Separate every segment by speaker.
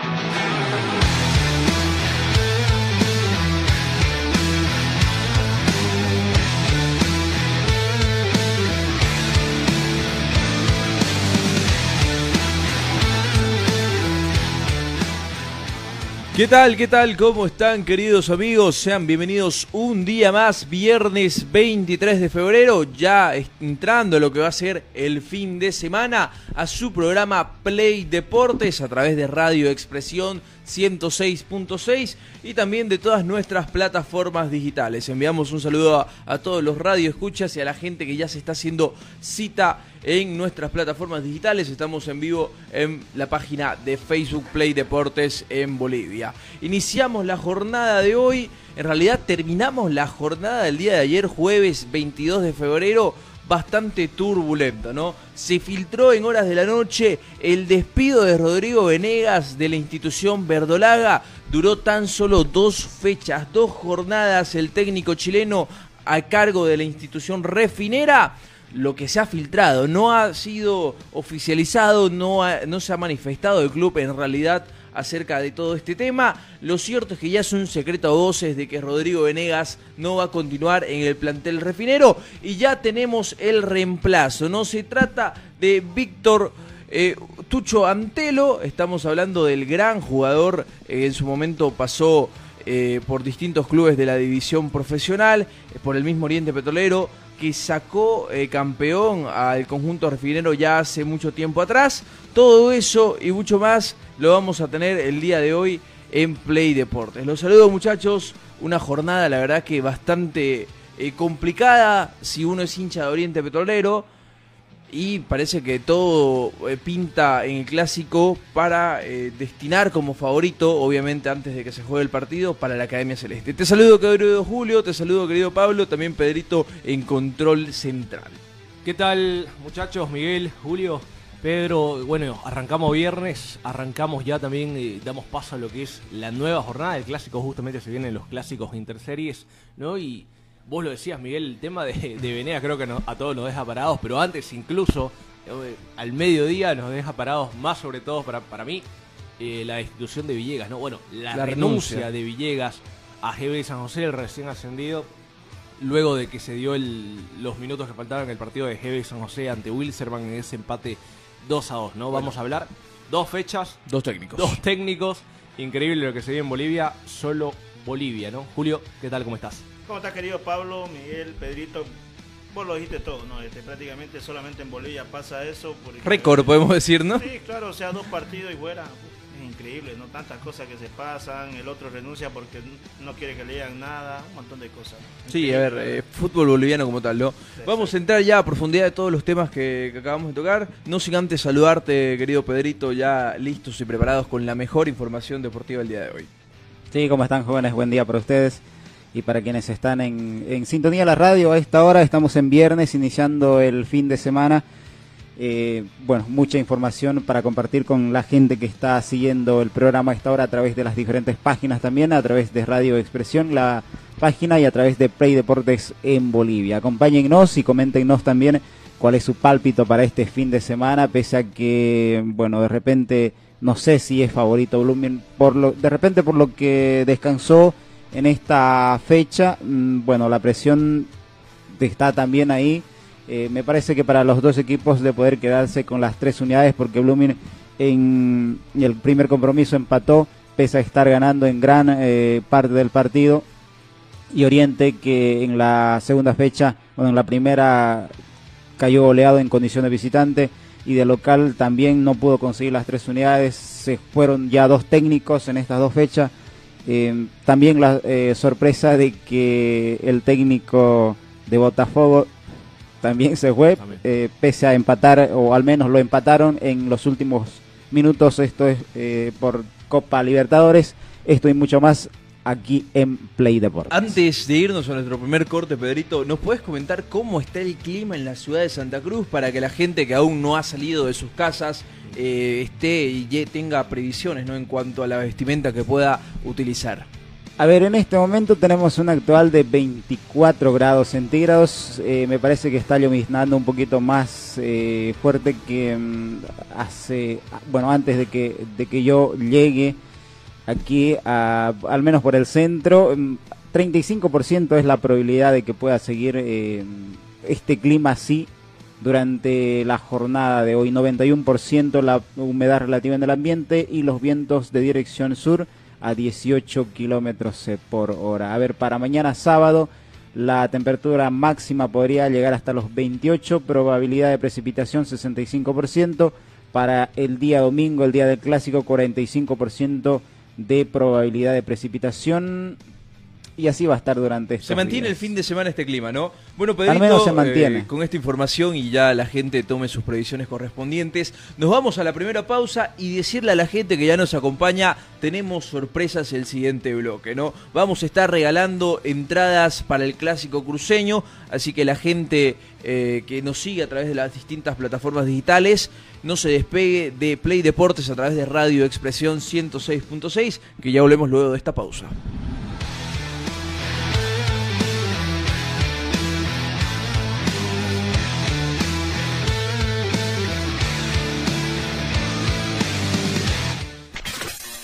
Speaker 1: Bye. ¿Qué tal? ¿Qué tal? ¿Cómo están queridos amigos? Sean bienvenidos un día más, viernes 23 de febrero, ya entrando lo que va a ser el fin de semana a su programa Play Deportes a través de Radio Expresión 106.6 y también de todas nuestras plataformas digitales. Enviamos un saludo a, todos los radioescuchas y a la gente que ya se está haciendo cita en nuestras plataformas digitales. Estamos en vivo en la página de Facebook Play Deportes en Bolivia. Iniciamos la jornada de hoy. En realidad terminamos la jornada del día de ayer, jueves 22 de febrero bastante turbulento, ¿no? Se filtró en horas de la noche el despido de Rodrigo Venegas de la institución Verdolaga. Duró tan solo dos fechas, dos jornadas el técnico chileno a cargo de la institución refinera. Lo que se ha filtrado no ha sido oficializado, no, no se ha manifestado el club en realidad acerca de todo este tema. Lo cierto es que ya es un secreto a voces de que Rodrigo Venegas no va a continuar en el plantel refinero y ya tenemos el reemplazo. No se trata de Víctor eh, Tucho Antelo, estamos hablando del gran jugador, eh, en su momento pasó eh, por distintos clubes de la división profesional, por el mismo Oriente Petrolero, que sacó campeón al conjunto refinero ya hace mucho tiempo atrás. Todo eso y mucho más lo vamos a tener el día de hoy en Play Deportes. Los saludo muchachos, una jornada la verdad que bastante eh, complicada si uno es hincha de Oriente Petrolero y parece que todo eh, pinta en el clásico para eh, destinar como favorito, obviamente antes de que se juegue el partido, para la Academia Celeste. Te saludo querido Julio, te saludo querido Pablo, también Pedrito en control central.
Speaker 2: ¿Qué tal muchachos? Miguel, Julio. Pedro, bueno, arrancamos viernes, arrancamos ya también, eh, damos paso a lo que es la nueva jornada, el clásico justamente se vienen los clásicos interseries, ¿no? Y vos lo decías, Miguel, el tema de, de Venea creo que a todos nos deja parados, pero antes incluso, eh, al mediodía nos deja parados, más sobre todo para, para mí, eh, la institución de Villegas, ¿no? Bueno, la, renuncia. de Villegas a GB San José, el recién ascendido, luego de que se dio los minutos que faltaban en el partido de GB San José ante Wilserman en ese empate 2 a 2, ¿no? Vamos a hablar dos fechas.
Speaker 1: Dos técnicos.
Speaker 2: Dos técnicos. Increíble lo que se vive en Bolivia, solo Bolivia, ¿no? Julio, ¿qué tal? ¿Cómo estás?
Speaker 3: ¿Cómo estás, querido Pablo, Miguel, Pedrito? Vos lo dijiste todo, ¿no? Este, prácticamente solamente en Bolivia pasa eso.
Speaker 1: Récord, podemos decir, ¿no?
Speaker 3: Sí, claro, o sea, dos partidos y fuera increíble, ¿no? Tantas cosas que se pasan, el otro renuncia porque no quiere que le digan nada, un montón de cosas.
Speaker 1: Sí, a ver, eh, fútbol boliviano como tal, ¿no? Vamos a entrar ya a profundidad de todos los temas que, acabamos de tocar, no sin antes saludarte, querido Pedrito, ya listos y preparados con la mejor información deportiva del día de hoy.
Speaker 4: Sí, ¿cómo están jóvenes? Buen día para ustedes y para quienes están en, en sintonía la radio a esta hora. Estamos en viernes, iniciando el fin de semana eh, bueno, mucha información para compartir con la gente que está siguiendo el programa a esta hora a través de las diferentes páginas también, a través de Radio Expresión, la página y a través de Play Deportes en Bolivia. Acompáñennos y coméntenos también cuál es su pálpito para este fin de semana, pese a que, bueno, de repente no sé si es favorito Blooming, por lo, de repente por lo que descansó en esta fecha, mm, bueno, la presión está también ahí eh, me parece que para los dos equipos de poder quedarse con las tres unidades, porque Blooming en el primer compromiso empató, pese a estar ganando en gran eh, parte del partido, y Oriente que en la segunda fecha, bueno, en la primera cayó goleado en condición de visitante y de local también no pudo conseguir las tres unidades, se fueron ya dos técnicos en estas dos fechas. Eh, también la sorpresa de que el técnico de Botafogo también se fue, eh, pese a empatar, o al menos lo empataron en los últimos minutos. Esto es eh, por Copa Libertadores. Esto y mucho más aquí en Play Deportes.
Speaker 1: Antes de irnos a nuestro primer corte, Pedrito, ¿nos puedes comentar cómo está el clima en la ciudad de Santa Cruz para que la gente que aún no ha salido de sus casas eh, esté y tenga previsiones ¿no? en cuanto a la vestimenta que pueda utilizar?
Speaker 4: A ver, en este momento tenemos un actual de 24 grados centígrados. Eh, me parece que está lloviznando un poquito más eh, fuerte que mm, hace, bueno, antes de que, de que yo llegue aquí, al menos por el centro. 35% mm, es la probabilidad de que pueda seguir eh, este clima así durante la jornada de hoy. 91% la humedad relativa en el ambiente y los vientos de dirección sur a 18 kilómetros por hora. A ver, para mañana sábado la temperatura máxima podría llegar hasta los 28, probabilidad de precipitación 65%. Para el día domingo, el día del clásico, 45% de probabilidad de precipitación y así va a estar durante
Speaker 1: Se mantiene el fin de semana este clima, ¿no? Bueno,
Speaker 4: Pedrito, se mantiene.
Speaker 1: Eh, con esta información y ya la gente tome sus previsiones correspondientes, nos vamos a la primera pausa y decirle a la gente que ya nos acompaña, tenemos sorpresas el siguiente bloque, ¿no? Vamos a estar regalando entradas para el clásico cruceño, así que la gente eh, que nos sigue a través de las distintas plataformas digitales, no se despegue de Play Deportes a través de Radio Expresión 106.6, que ya volvemos luego de esta pausa.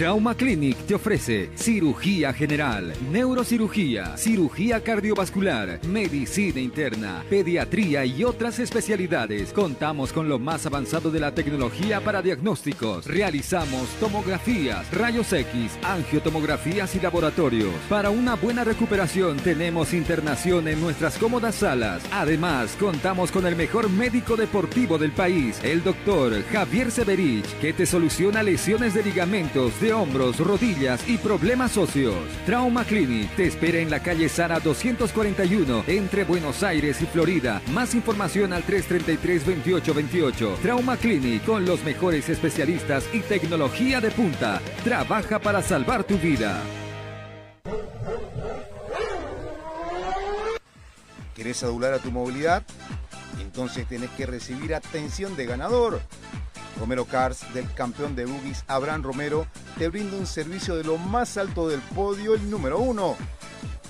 Speaker 5: Trauma Clinic te ofrece cirugía general, neurocirugía, cirugía cardiovascular, medicina interna, pediatría y otras especialidades. Contamos con lo más avanzado de la tecnología para diagnósticos. Realizamos tomografías, rayos X, angiotomografías y laboratorios. Para una buena recuperación tenemos internación en nuestras cómodas salas. Además, contamos con el mejor médico deportivo del país, el doctor Javier Severich, que te soluciona lesiones de ligamentos de hombros, rodillas y problemas óseos. Trauma Clinic te espera en la calle Sara 241 entre Buenos Aires y Florida. Más información al 333-2828. Trauma Clinic con los mejores especialistas y tecnología de punta. Trabaja para salvar tu vida.
Speaker 6: ¿Querés adular a tu movilidad? Entonces tenés que recibir atención de ganador. Romero Cars, del campeón de boogies Abraham Romero, te brinda un servicio de lo más alto del podio, el número uno.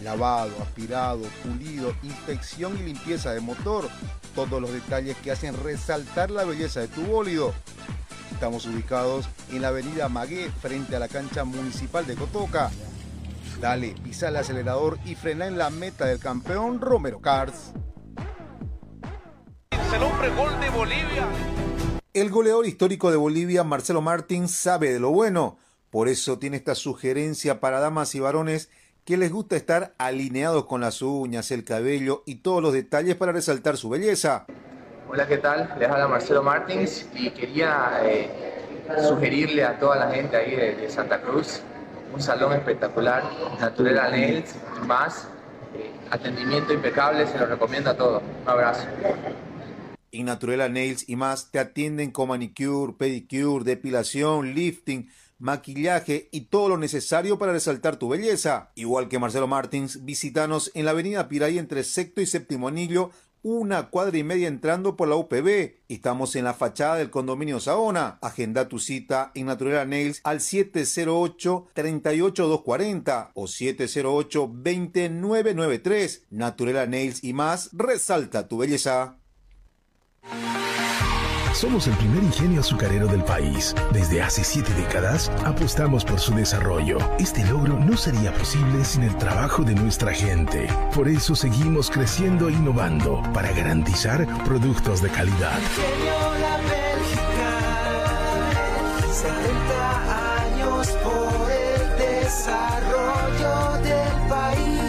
Speaker 6: Lavado, aspirado, pulido, inspección y limpieza de motor. Todos los detalles que hacen resaltar la belleza de tu bólido. Estamos ubicados en la avenida Magué, frente a la cancha municipal de Cotoca. Dale, pisa el acelerador y frena en la meta del campeón Romero Cars.
Speaker 7: El hombre gol de Bolivia.
Speaker 6: El goleador histórico de Bolivia, Marcelo Martins, sabe de lo bueno. Por eso tiene esta sugerencia para damas y varones que les gusta estar alineados con las uñas, el cabello y todos los detalles para resaltar su belleza.
Speaker 8: Hola, ¿qué tal? Les habla Marcelo Martins y quería eh, sugerirle a toda la gente ahí de, Santa Cruz un salón espectacular, Natural Nails más. Eh, atendimiento impecable, se lo recomiendo a todos. Un abrazo.
Speaker 6: En Naturela Nails y más te atienden con manicure, pedicure, depilación, lifting, maquillaje y todo lo necesario para resaltar tu belleza. Igual que Marcelo Martins, visítanos en la avenida Piray entre sexto y séptimo anillo, una cuadra y media entrando por la UPB. Estamos en la fachada del condominio Saona. Agenda tu cita en Naturela Nails al 708-38240 o 708-2993. Naturela Nails y más, resalta tu belleza.
Speaker 5: Somos el primer ingenio azucarero del país. Desde hace siete décadas apostamos por su desarrollo. Este logro no sería posible sin el trabajo de nuestra gente. Por eso seguimos creciendo e innovando para garantizar productos de calidad.
Speaker 9: Ingenio La Bélgica, 70 años por el desarrollo del país.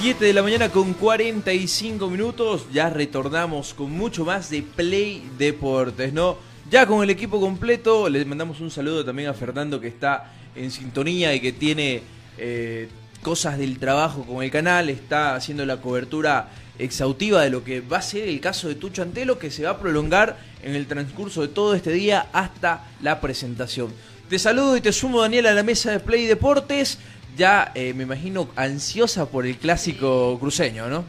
Speaker 1: Siete de la mañana con 45 minutos, ya retornamos con mucho más de Play Deportes, ¿no? Ya con el equipo completo, les mandamos un saludo también a Fernando que está en sintonía y que tiene eh, cosas del trabajo con el canal, está haciendo la cobertura exhaustiva de lo que va a ser el caso de Tucho Antelo, que se va a prolongar en el transcurso de todo este día hasta la presentación. Te saludo y te sumo, Daniel, a la mesa de Play Deportes. Ya eh, me imagino ansiosa por el clásico cruceño, ¿no?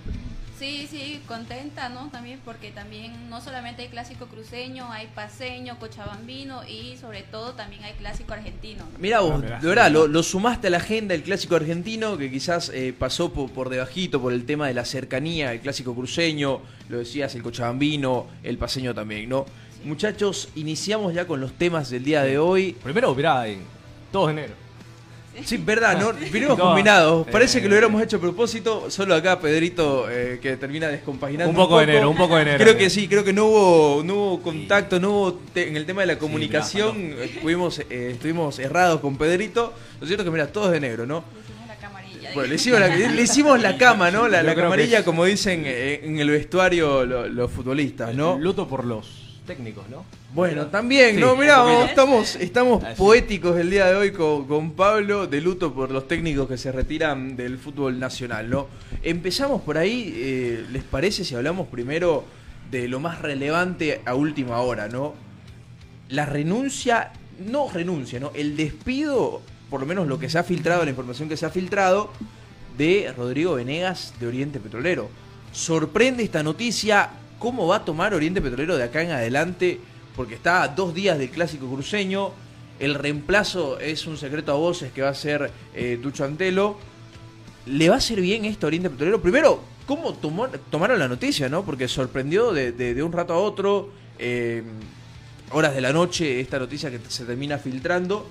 Speaker 10: Sí, sí, contenta, ¿no? También porque también no solamente hay clásico cruceño, hay paseño, cochabambino y sobre todo también hay clásico argentino. ¿no?
Speaker 1: Mira vos, de verdad, lo, lo sumaste a la agenda el clásico argentino, que quizás eh, pasó por, por debajito por el tema de la cercanía, el clásico cruceño, lo decías, el cochabambino, el paseño también, ¿no? Muchachos, iniciamos ya con los temas del día de hoy.
Speaker 2: Primero, mirá, en 2 de enero.
Speaker 1: Sí, verdad, ¿no? Vinimos
Speaker 2: No,
Speaker 1: combinados.
Speaker 2: eh,
Speaker 1: Parece que lo hubiéramos hecho a propósito. Solo acá Pedrito eh, que termina descompaginando.
Speaker 2: Un poco de enero, un poco de enero.
Speaker 1: Creo que sí, creo que no hubo, no hubo contacto, no hubo te- en el tema de la comunicación.
Speaker 2: mirá,
Speaker 1: eh, eh, estuvimos errados con Pedrito. Lo cierto es que, mira, todos de negro, ¿no?
Speaker 10: Hicimos la camarilla.
Speaker 1: Bueno, le hicimos la, le hicimos la cama, ¿no? La, camarilla,
Speaker 2: es-
Speaker 1: como dicen eh, en el vestuario lo- los futbolistas, ¿no?
Speaker 2: Luto por los técnicos, ¿no?
Speaker 1: Bueno, también,
Speaker 2: Sí,
Speaker 1: ¿no? Mirá, estamos, estamos
Speaker 2: Así.
Speaker 1: poéticos el día de hoy con, con Pablo, de luto por los técnicos que se retiran del fútbol nacional, ¿no? Empezamos por ahí, eh, ¿les parece si hablamos primero de lo más relevante a última hora, ¿no? La renuncia, no renuncia, ¿no? El despido, por lo menos lo que se ha filtrado, la información que se ha filtrado, de Rodrigo Venegas de Oriente Petrolero. Sorprende esta noticia, ¿cómo va a tomar Oriente Petrolero de acá en adelante? Porque está a dos días del clásico cruceño, el reemplazo es un secreto a voces que va a ser eh, Tucho Antelo. ¿Le va a hacer bien esto a Oriente Petrolero? Primero, ¿cómo tomaron la noticia, no? Porque sorprendió de, de- de un rato a otro, eh, horas de la noche, esta noticia que se termina filtrando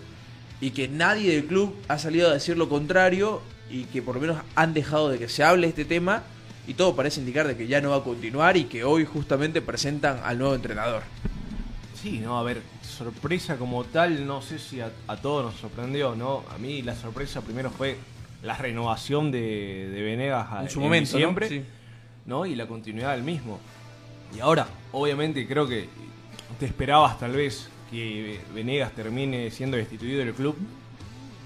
Speaker 1: y que nadie del club ha salido a decir lo contrario y que por lo menos han dejado de que se hable este tema y todo parece indicar de que ya no va a continuar y que hoy justamente presentan al nuevo entrenador.
Speaker 2: Sí, no, a ver, sorpresa como tal, no sé si a, a todos nos sorprendió, ¿no? A mí la sorpresa primero fue la renovación de, de Venegas
Speaker 1: En su momento, ¿no?
Speaker 2: diciembre,
Speaker 1: Sí.
Speaker 2: ¿no? Y la continuidad del mismo. Y ahora, obviamente, creo que te esperabas tal vez que Venegas termine siendo destituido del club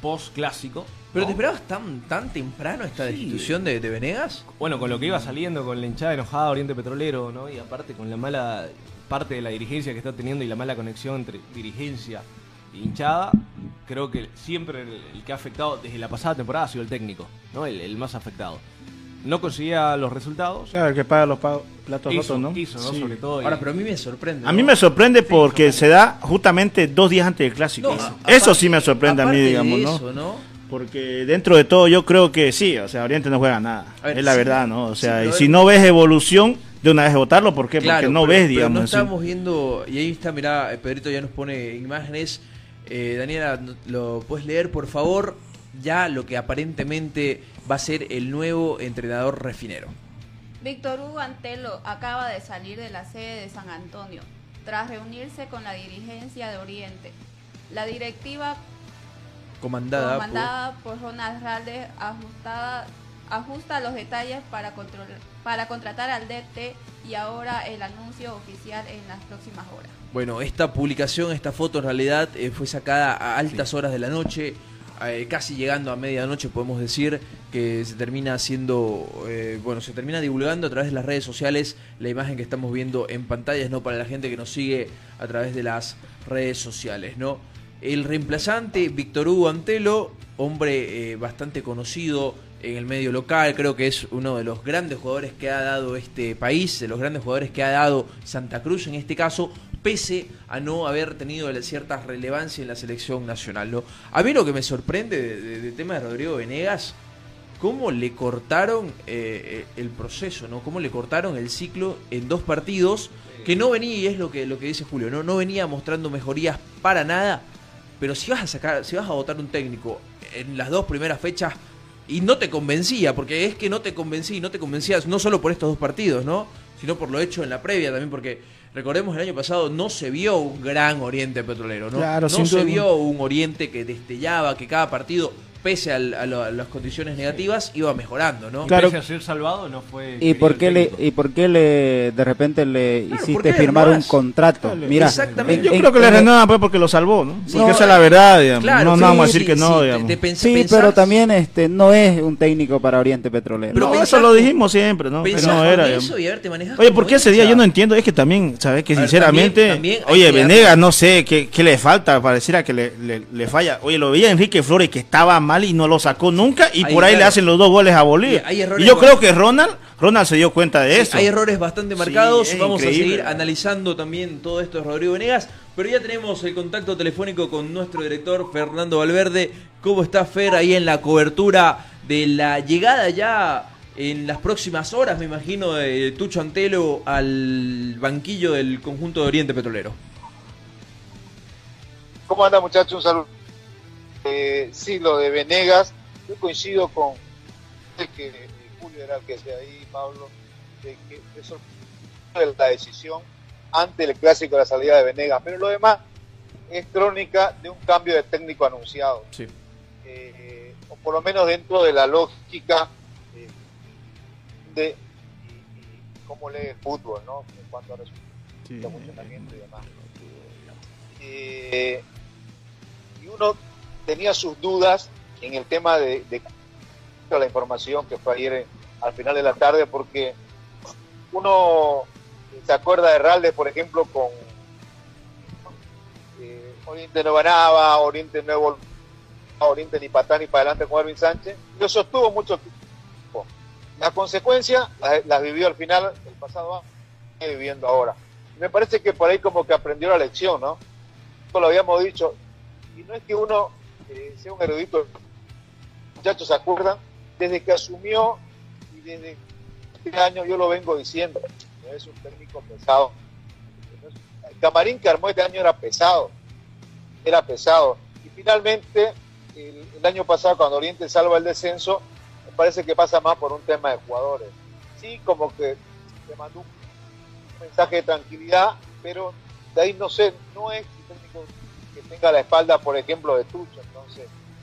Speaker 2: post clásico.
Speaker 1: ¿Pero te esperabas tan, tan temprano esta
Speaker 2: Sí.
Speaker 1: destitución de, de Venegas?
Speaker 2: Bueno, con lo que iba saliendo, con la hinchada enojada de Oriente Petrolero, ¿no? Y aparte con la mala parte de la dirigencia que está teniendo y la mala conexión entre dirigencia e hinchada, creo que siempre el, el que ha afectado desde la pasada temporada ha sido el técnico, ¿no? El, el más afectado. No conseguía los resultados.
Speaker 3: Claro, el que paga los platos
Speaker 2: Hizo,
Speaker 3: rotos, ¿no?
Speaker 2: hizo, ¿no?
Speaker 3: Sí.
Speaker 2: Sobre todo. y-
Speaker 1: Ahora, pero a mí me sorprende.
Speaker 3: A mí me sorprende porque se da justamente dos días antes del clásico.
Speaker 1: No,
Speaker 3: eso sí me sorprende a mí, digamos, ¿no?
Speaker 1: ¿no?
Speaker 3: Porque dentro de todo yo creo que sí, o sea, Oriente no juega nada.
Speaker 1: Ver,
Speaker 3: es la
Speaker 1: sí,
Speaker 3: verdad, ¿no? O sea, y si no ves evolución, de una vez votarlo, ¿por qué?
Speaker 1: Claro,
Speaker 3: Porque no
Speaker 1: pero-
Speaker 3: ves,
Speaker 1: pero
Speaker 3: digamos.
Speaker 1: No estamos viendo, y ahí está, mirá, Pedrito ya nos pone imágenes. Eh, Daniela, ¿lo puedes leer, por favor? Ya lo que aparentemente va a ser el nuevo entrenador refinero.
Speaker 10: Víctor Hugo Antelo acaba de salir de la sede de San Antonio tras reunirse con la dirigencia de Oriente. La directiva
Speaker 1: Comandada, por-
Speaker 10: comandada por Ronald Ralde ajustada, ajusta los detalles para, control- para contratar al DT y ahora el anuncio oficial en las próximas horas.
Speaker 1: Bueno, esta publicación, esta foto en realidad eh, fue sacada a altas horas de la noche, eh, casi llegando a medianoche podemos decir que se termina haciendo, eh, bueno, se termina divulgando a través de las redes sociales la imagen que estamos viendo en pantallas, ¿no? Para la gente que nos sigue a través de las redes sociales, ¿no? El reemplazante, Víctor Hugo Antelo, hombre eh, bastante conocido en el medio local, creo que es uno de los grandes jugadores que ha dado este país, de los grandes jugadores que ha dado Santa Cruz en este caso, pese a no haber tenido cierta relevancia en la selección nacional. A mí lo que me sorprende de- de- del tema de Rodrigo Venegas, cómo le cortaron eh, el proceso, ¿no? Cómo le cortaron el ciclo en dos partidos que no venía, y es lo que, lo que dice Julio, ¿no? No venía mostrando mejorías para nada, pero si vas a sacar, si vas a votar un técnico en las dos primeras fechas y no te convencía, porque es que no te convencía y no te convencía no solo por estos dos partidos, ¿no? Sino por lo hecho en la previa también, porque recordemos el año pasado no se vio un gran Oriente petrolero, ¿no?
Speaker 3: Claro,
Speaker 1: no se
Speaker 3: duda.
Speaker 1: vio un Oriente que destellaba, que cada partido pese a, lo- a las condiciones negativas, iba mejorando, ¿no?
Speaker 2: Y
Speaker 4: Claro.
Speaker 2: pese a ser salvado, no fue.
Speaker 4: ¿Y por qué le
Speaker 2: técnico.
Speaker 4: y por qué le de repente le
Speaker 1: Claro, ¿por
Speaker 4: hiciste firmar un contrato?
Speaker 3: Claro,
Speaker 4: Mira,
Speaker 1: exactamente.
Speaker 3: Yo
Speaker 4: en-
Speaker 3: creo que
Speaker 4: en
Speaker 3: le renuevan pues porque lo salvó, ¿no?
Speaker 1: Sí.
Speaker 3: Porque
Speaker 1: No,
Speaker 3: esa es la verdad, digamos.
Speaker 1: Claro,
Speaker 3: no,
Speaker 1: sí,
Speaker 3: no vamos a
Speaker 1: sí,
Speaker 3: decir que
Speaker 1: sí,
Speaker 3: no,
Speaker 1: te-
Speaker 3: digamos.
Speaker 1: te pens-
Speaker 4: Sí, pero también este no es un técnico para Oriente Petrolero.
Speaker 1: Pero
Speaker 3: no,
Speaker 1: pensás
Speaker 3: eso lo dijimos siempre, ¿no? Pero no era,
Speaker 1: eso y a ver, te
Speaker 3: Oye, ¿por qué ese día yo no entiendo? Es que también, ¿sabes? Que sinceramente,
Speaker 1: también- también hay
Speaker 3: oye, Venegas, no sé qué, qué le falta, pareciera que le, le- le falla. Oye, lo veía Enrique Flores que estaba mal y no lo sacó nunca y
Speaker 1: Ahí,
Speaker 3: por ahí le hacen los dos goles a Bolivia.
Speaker 1: Y
Speaker 3: yo creo que Ronald, Ronald se dio cuenta de eso.
Speaker 1: Hay errores bastante marcados. Vamos a seguir analizando también todo esto de Rodrigo Venegas. Pero ya tenemos el contacto telefónico con nuestro director Fernando Valverde. ¿Cómo está Fer ahí en la cobertura de la llegada ya en las próximas horas, me imagino, de Tucho Antelo al banquillo del conjunto de Oriente Petrolero?
Speaker 11: ¿Cómo anda muchachos? Un saludo. Eh, sí, lo de Venegas, yo coincido con que eh, Julio era el que sea ahí, Pablo, de que eso es la decisión ante el clásico de la salida de Venegas, pero lo demás es crónica de un cambio de técnico anunciado,
Speaker 1: Sí.
Speaker 11: Eh, o por lo menos dentro de la lógica eh, de y- y cómo lee el fútbol, ¿no? En cuanto a resultados
Speaker 3: Sí.
Speaker 11: funcionamiento y demás. Eh, y uno tenía sus dudas en el tema de, la información que fue ayer eh, al final de la tarde, porque uno se acuerda de Ralde, por ejemplo, con eh, Oriente no ganaba, Oriente no evol- Oriente ni patán ni para adelante con Erwin Sánchez, y lo sostuvo mucho tiempo. Las consecuencias las, vivió al final el pasado año, viviendo ahora. Me parece que por ahí como que aprendió la lección, ¿no? Esto lo habíamos dicho, y no es que uno eh, sea un erudito, muchachos se acuerdan, desde que asumió y desde este año yo lo vengo diciendo, es un técnico pesado. El camarín que armó este año era pesado, era pesado. Y finalmente, el, año pasado cuando Oriente salva el descenso, me parece que pasa más por un tema de jugadores. Sí, como que te mandó un mensaje de tranquilidad, pero de ahí no sé, no es un técnico que tenga la espalda, por ejemplo, de Tucho,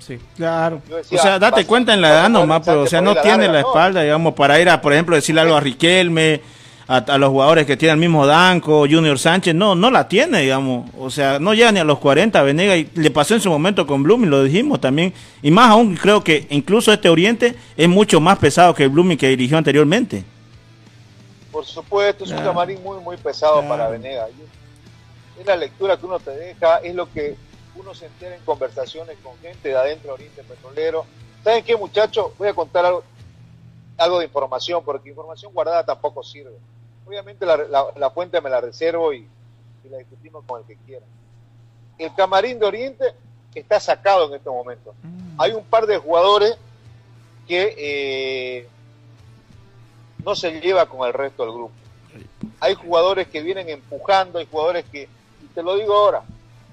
Speaker 1: Sí.
Speaker 3: Claro.
Speaker 11: Decía,
Speaker 3: o sea, date cuenta en la edad nomás, pero o sea, no tiene
Speaker 11: la
Speaker 3: la
Speaker 11: larga, ¿no?
Speaker 3: espalda, digamos, para ir a, por ejemplo, decirle algo a Riquelme, a, a los jugadores que tienen el mismo Danco, Junior Sánchez, no, no la tiene, digamos. O sea, no llega ni a los 40, Venega, y le pasó en su momento con Blooming, lo dijimos también. Y más aún, creo que incluso este Oriente es mucho más pesado que el Blooming que dirigió anteriormente.
Speaker 11: Por supuesto, es un camarín muy, muy pesado
Speaker 3: Claro.
Speaker 11: para Venegas. Y Es la lectura que uno te deja, es lo que uno se entera en conversaciones con gente de adentro de Oriente Petrolero. ¿Saben qué, muchachos? Voy a contar algo, algo de información, porque información guardada tampoco sirve. Obviamente la, la- la fuente me la reservo y, y la discutimos con el que quiera. El camarín de Oriente está sacado en estos momentos. Hay un par de jugadores que eh, no se lleva con el resto del grupo. Hay jugadores que vienen empujando, hay jugadores que, y te lo digo ahora,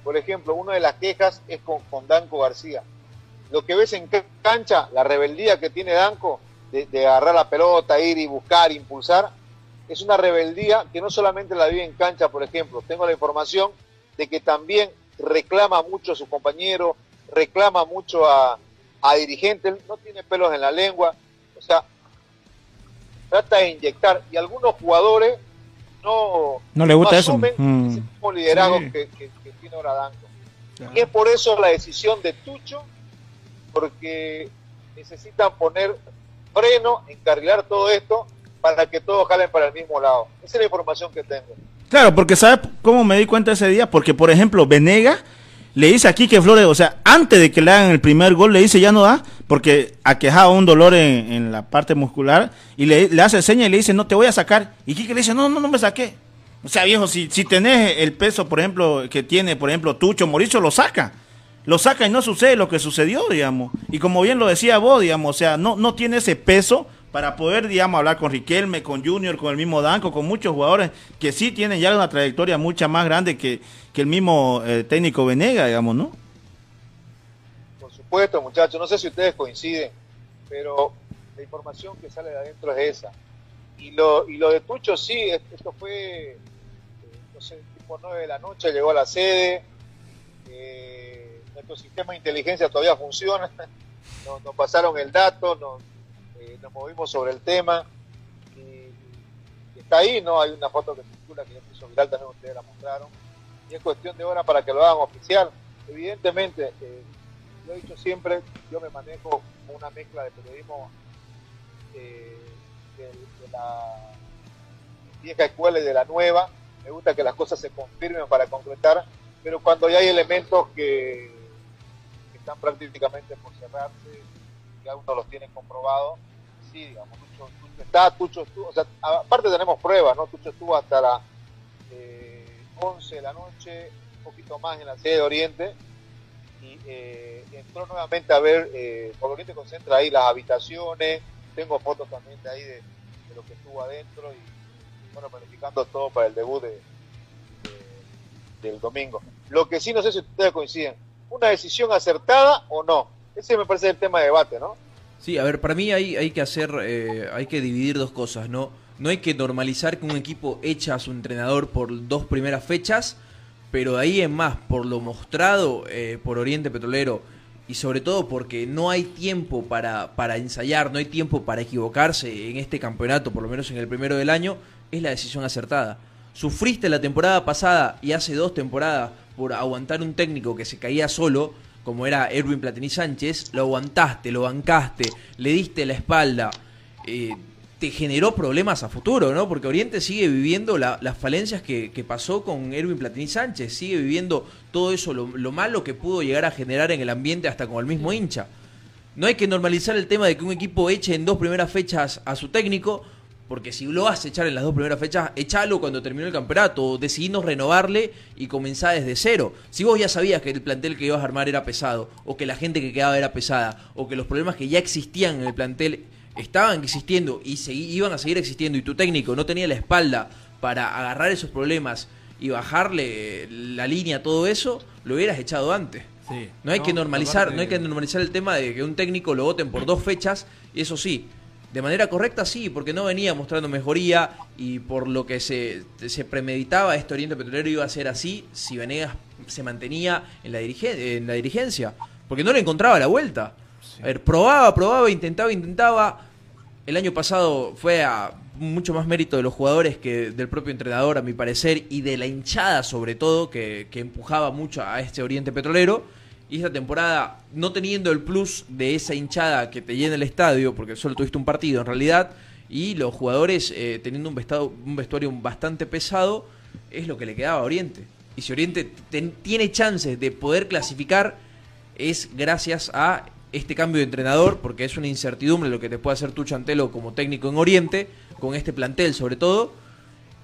Speaker 11: por ejemplo, una de las quejas es con, Danco García. Lo que ves en cancha, la rebeldía que tiene Danco de, de agarrar la pelota, ir y buscar, impulsar, es una rebeldía que no solamente la vive en cancha, por ejemplo, tengo la información de que también reclama mucho a su compañero, reclama mucho a, a dirigentes, no tiene pelos en la lengua, o sea, trata de inyectar y algunos jugadores no,
Speaker 3: No le gusta eso.
Speaker 11: asumen
Speaker 3: Mm.
Speaker 11: ese mismo liderazgo
Speaker 3: Sí.
Speaker 11: que, que- que tiene ahora Danco. Y es por eso la decisión de Tucho, porque necesitan poner freno, encarrilar todo esto para que todos jalen para el mismo lado. Esa es la información que tengo.
Speaker 3: Claro, porque ¿sabes cómo me di cuenta ese día? Porque, por ejemplo, Venega le dice a Quique Flores, o sea, antes de que le hagan el primer gol, le dice ya no da, porque aquejaba un dolor en, en la parte muscular, y le, le hace seña y le dice, no, te voy a sacar. Y Quique le dice, no, no, no me saqué. O sea, viejo, si, si tenés el peso, por ejemplo, que tiene, por ejemplo, Tucho, Mauricio, lo saca. Lo saca y no sucede lo que sucedió, digamos. Y como bien lo decía vos, digamos, o sea, no, no tiene ese peso para poder, digamos, hablar con Riquelme, con Junior, con el mismo Danco, con muchos jugadores que sí tienen ya una trayectoria mucha más grande que, que el mismo eh, técnico Venega, digamos, ¿no?
Speaker 11: Por supuesto, muchachos, no sé si ustedes coinciden, pero la información que sale de adentro es esa. Y lo, y lo de Tucho, sí, es- esto fue, eh, no sé, tipo 9 de la noche, llegó a la sede, eh, nuestro sistema de inteligencia todavía funciona, nos, nos pasaron el dato, nos, eh, nos movimos sobre el tema y, y está ahí, ¿no? Hay una foto que circula que ya se hizo viral, también ustedes la mostraron y es cuestión de hora para que lo hagan oficial. Evidentemente, eh, lo he dicho siempre, yo me manejo una mezcla de periodismo eh, de, la vieja escuela y de la nueva. Me gusta que las cosas se confirmen para concretar, pero cuando ya hay elementos que, están prácticamente por cerrarse, que aún no los tienen comprobados, sí, digamos, Tucho, está, Tucho estuvo, o sea, aparte tenemos pruebas, ¿no? Tucho estuvo hasta la eh, 11 de la noche, un poquito más en la sede de Oriente, y eh, entró nuevamente a ver, eh, por Oriente concentra ahí las habitaciones, tengo fotos también de ahí de, lo que estuvo adentro y bueno, planificando todo para el debut de, de- del domingo. Lo que sí no sé si ustedes coinciden, ¿una decisión acertada o no? Ese me parece el tema de debate, ¿no?
Speaker 1: Sí, a ver, para mí hay, que hacer, eh, hay que dividir dos cosas, ¿no? No hay que normalizar que un equipo echa a su entrenador por dos primeras fechas, pero de ahí en más, por lo mostrado eh, por Oriente Petrolero y sobre todo porque no hay tiempo para, para ensayar, no hay tiempo para equivocarse en este campeonato, por lo menos en el primero del año, es la decisión acertada. Sufriste la temporada pasada y hace dos temporadas por aguantar un técnico que se caía solo, como era Erwin Platini Sánchez, lo aguantaste, lo bancaste, le diste la espalda, eh, te generó problemas a futuro, ¿no? Porque Oriente sigue viviendo la- las falencias que, que pasó con Erwin Platini Sánchez, sigue viviendo todo eso, lo, lo malo que pudo llegar a generar en el ambiente hasta con el mismo hincha. No hay que normalizar el tema de que un equipo eche en dos primeras fechas a su técnico, porque si lo vas a echar en las dos primeras fechas, echalo cuando terminó el campeonato, o decidimos renovarle y comenzar desde cero. Si vos ya sabías que el plantel que ibas a armar era pesado, o que la gente que quedaba era pesada, o que los problemas que ya existían en el plantel estaban existiendo y se iban a seguir existiendo, y tu técnico no tenía la espalda para agarrar esos problemas y bajarle eh, la línea a todo eso, lo hubieras echado antes.
Speaker 2: Sí.
Speaker 1: No hay
Speaker 2: No,
Speaker 1: que normalizar,
Speaker 2: aparte-
Speaker 1: no hay que normalizar el tema de que un técnico lo voten por dos fechas, y eso sí, de manera correcta sí, porque no venía mostrando mejoría y por lo que se, se premeditaba este Oriente Petrolero iba a ser así si Venegas se mantenía en la, en la dirigencia, porque no le encontraba la vuelta. A ver, probaba, probaba, intentaba, intentaba. El año pasado fue a mucho más mérito de los jugadores que del propio entrenador, a mi parecer, y de la hinchada sobre todo, que, que empujaba mucho a este Oriente Petrolero. Y esta temporada, no teniendo el plus de esa hinchada que te llena el estadio, porque solo tuviste un partido en realidad, y los jugadores eh, teniendo un, vestado, un vestuario bastante pesado, es lo que le quedaba a Oriente. Y si Oriente tiene chances de poder clasificar, es gracias a este cambio de entrenador, porque es una incertidumbre lo que te puede hacer tu Chantelo como técnico en Oriente, con este plantel sobre todo,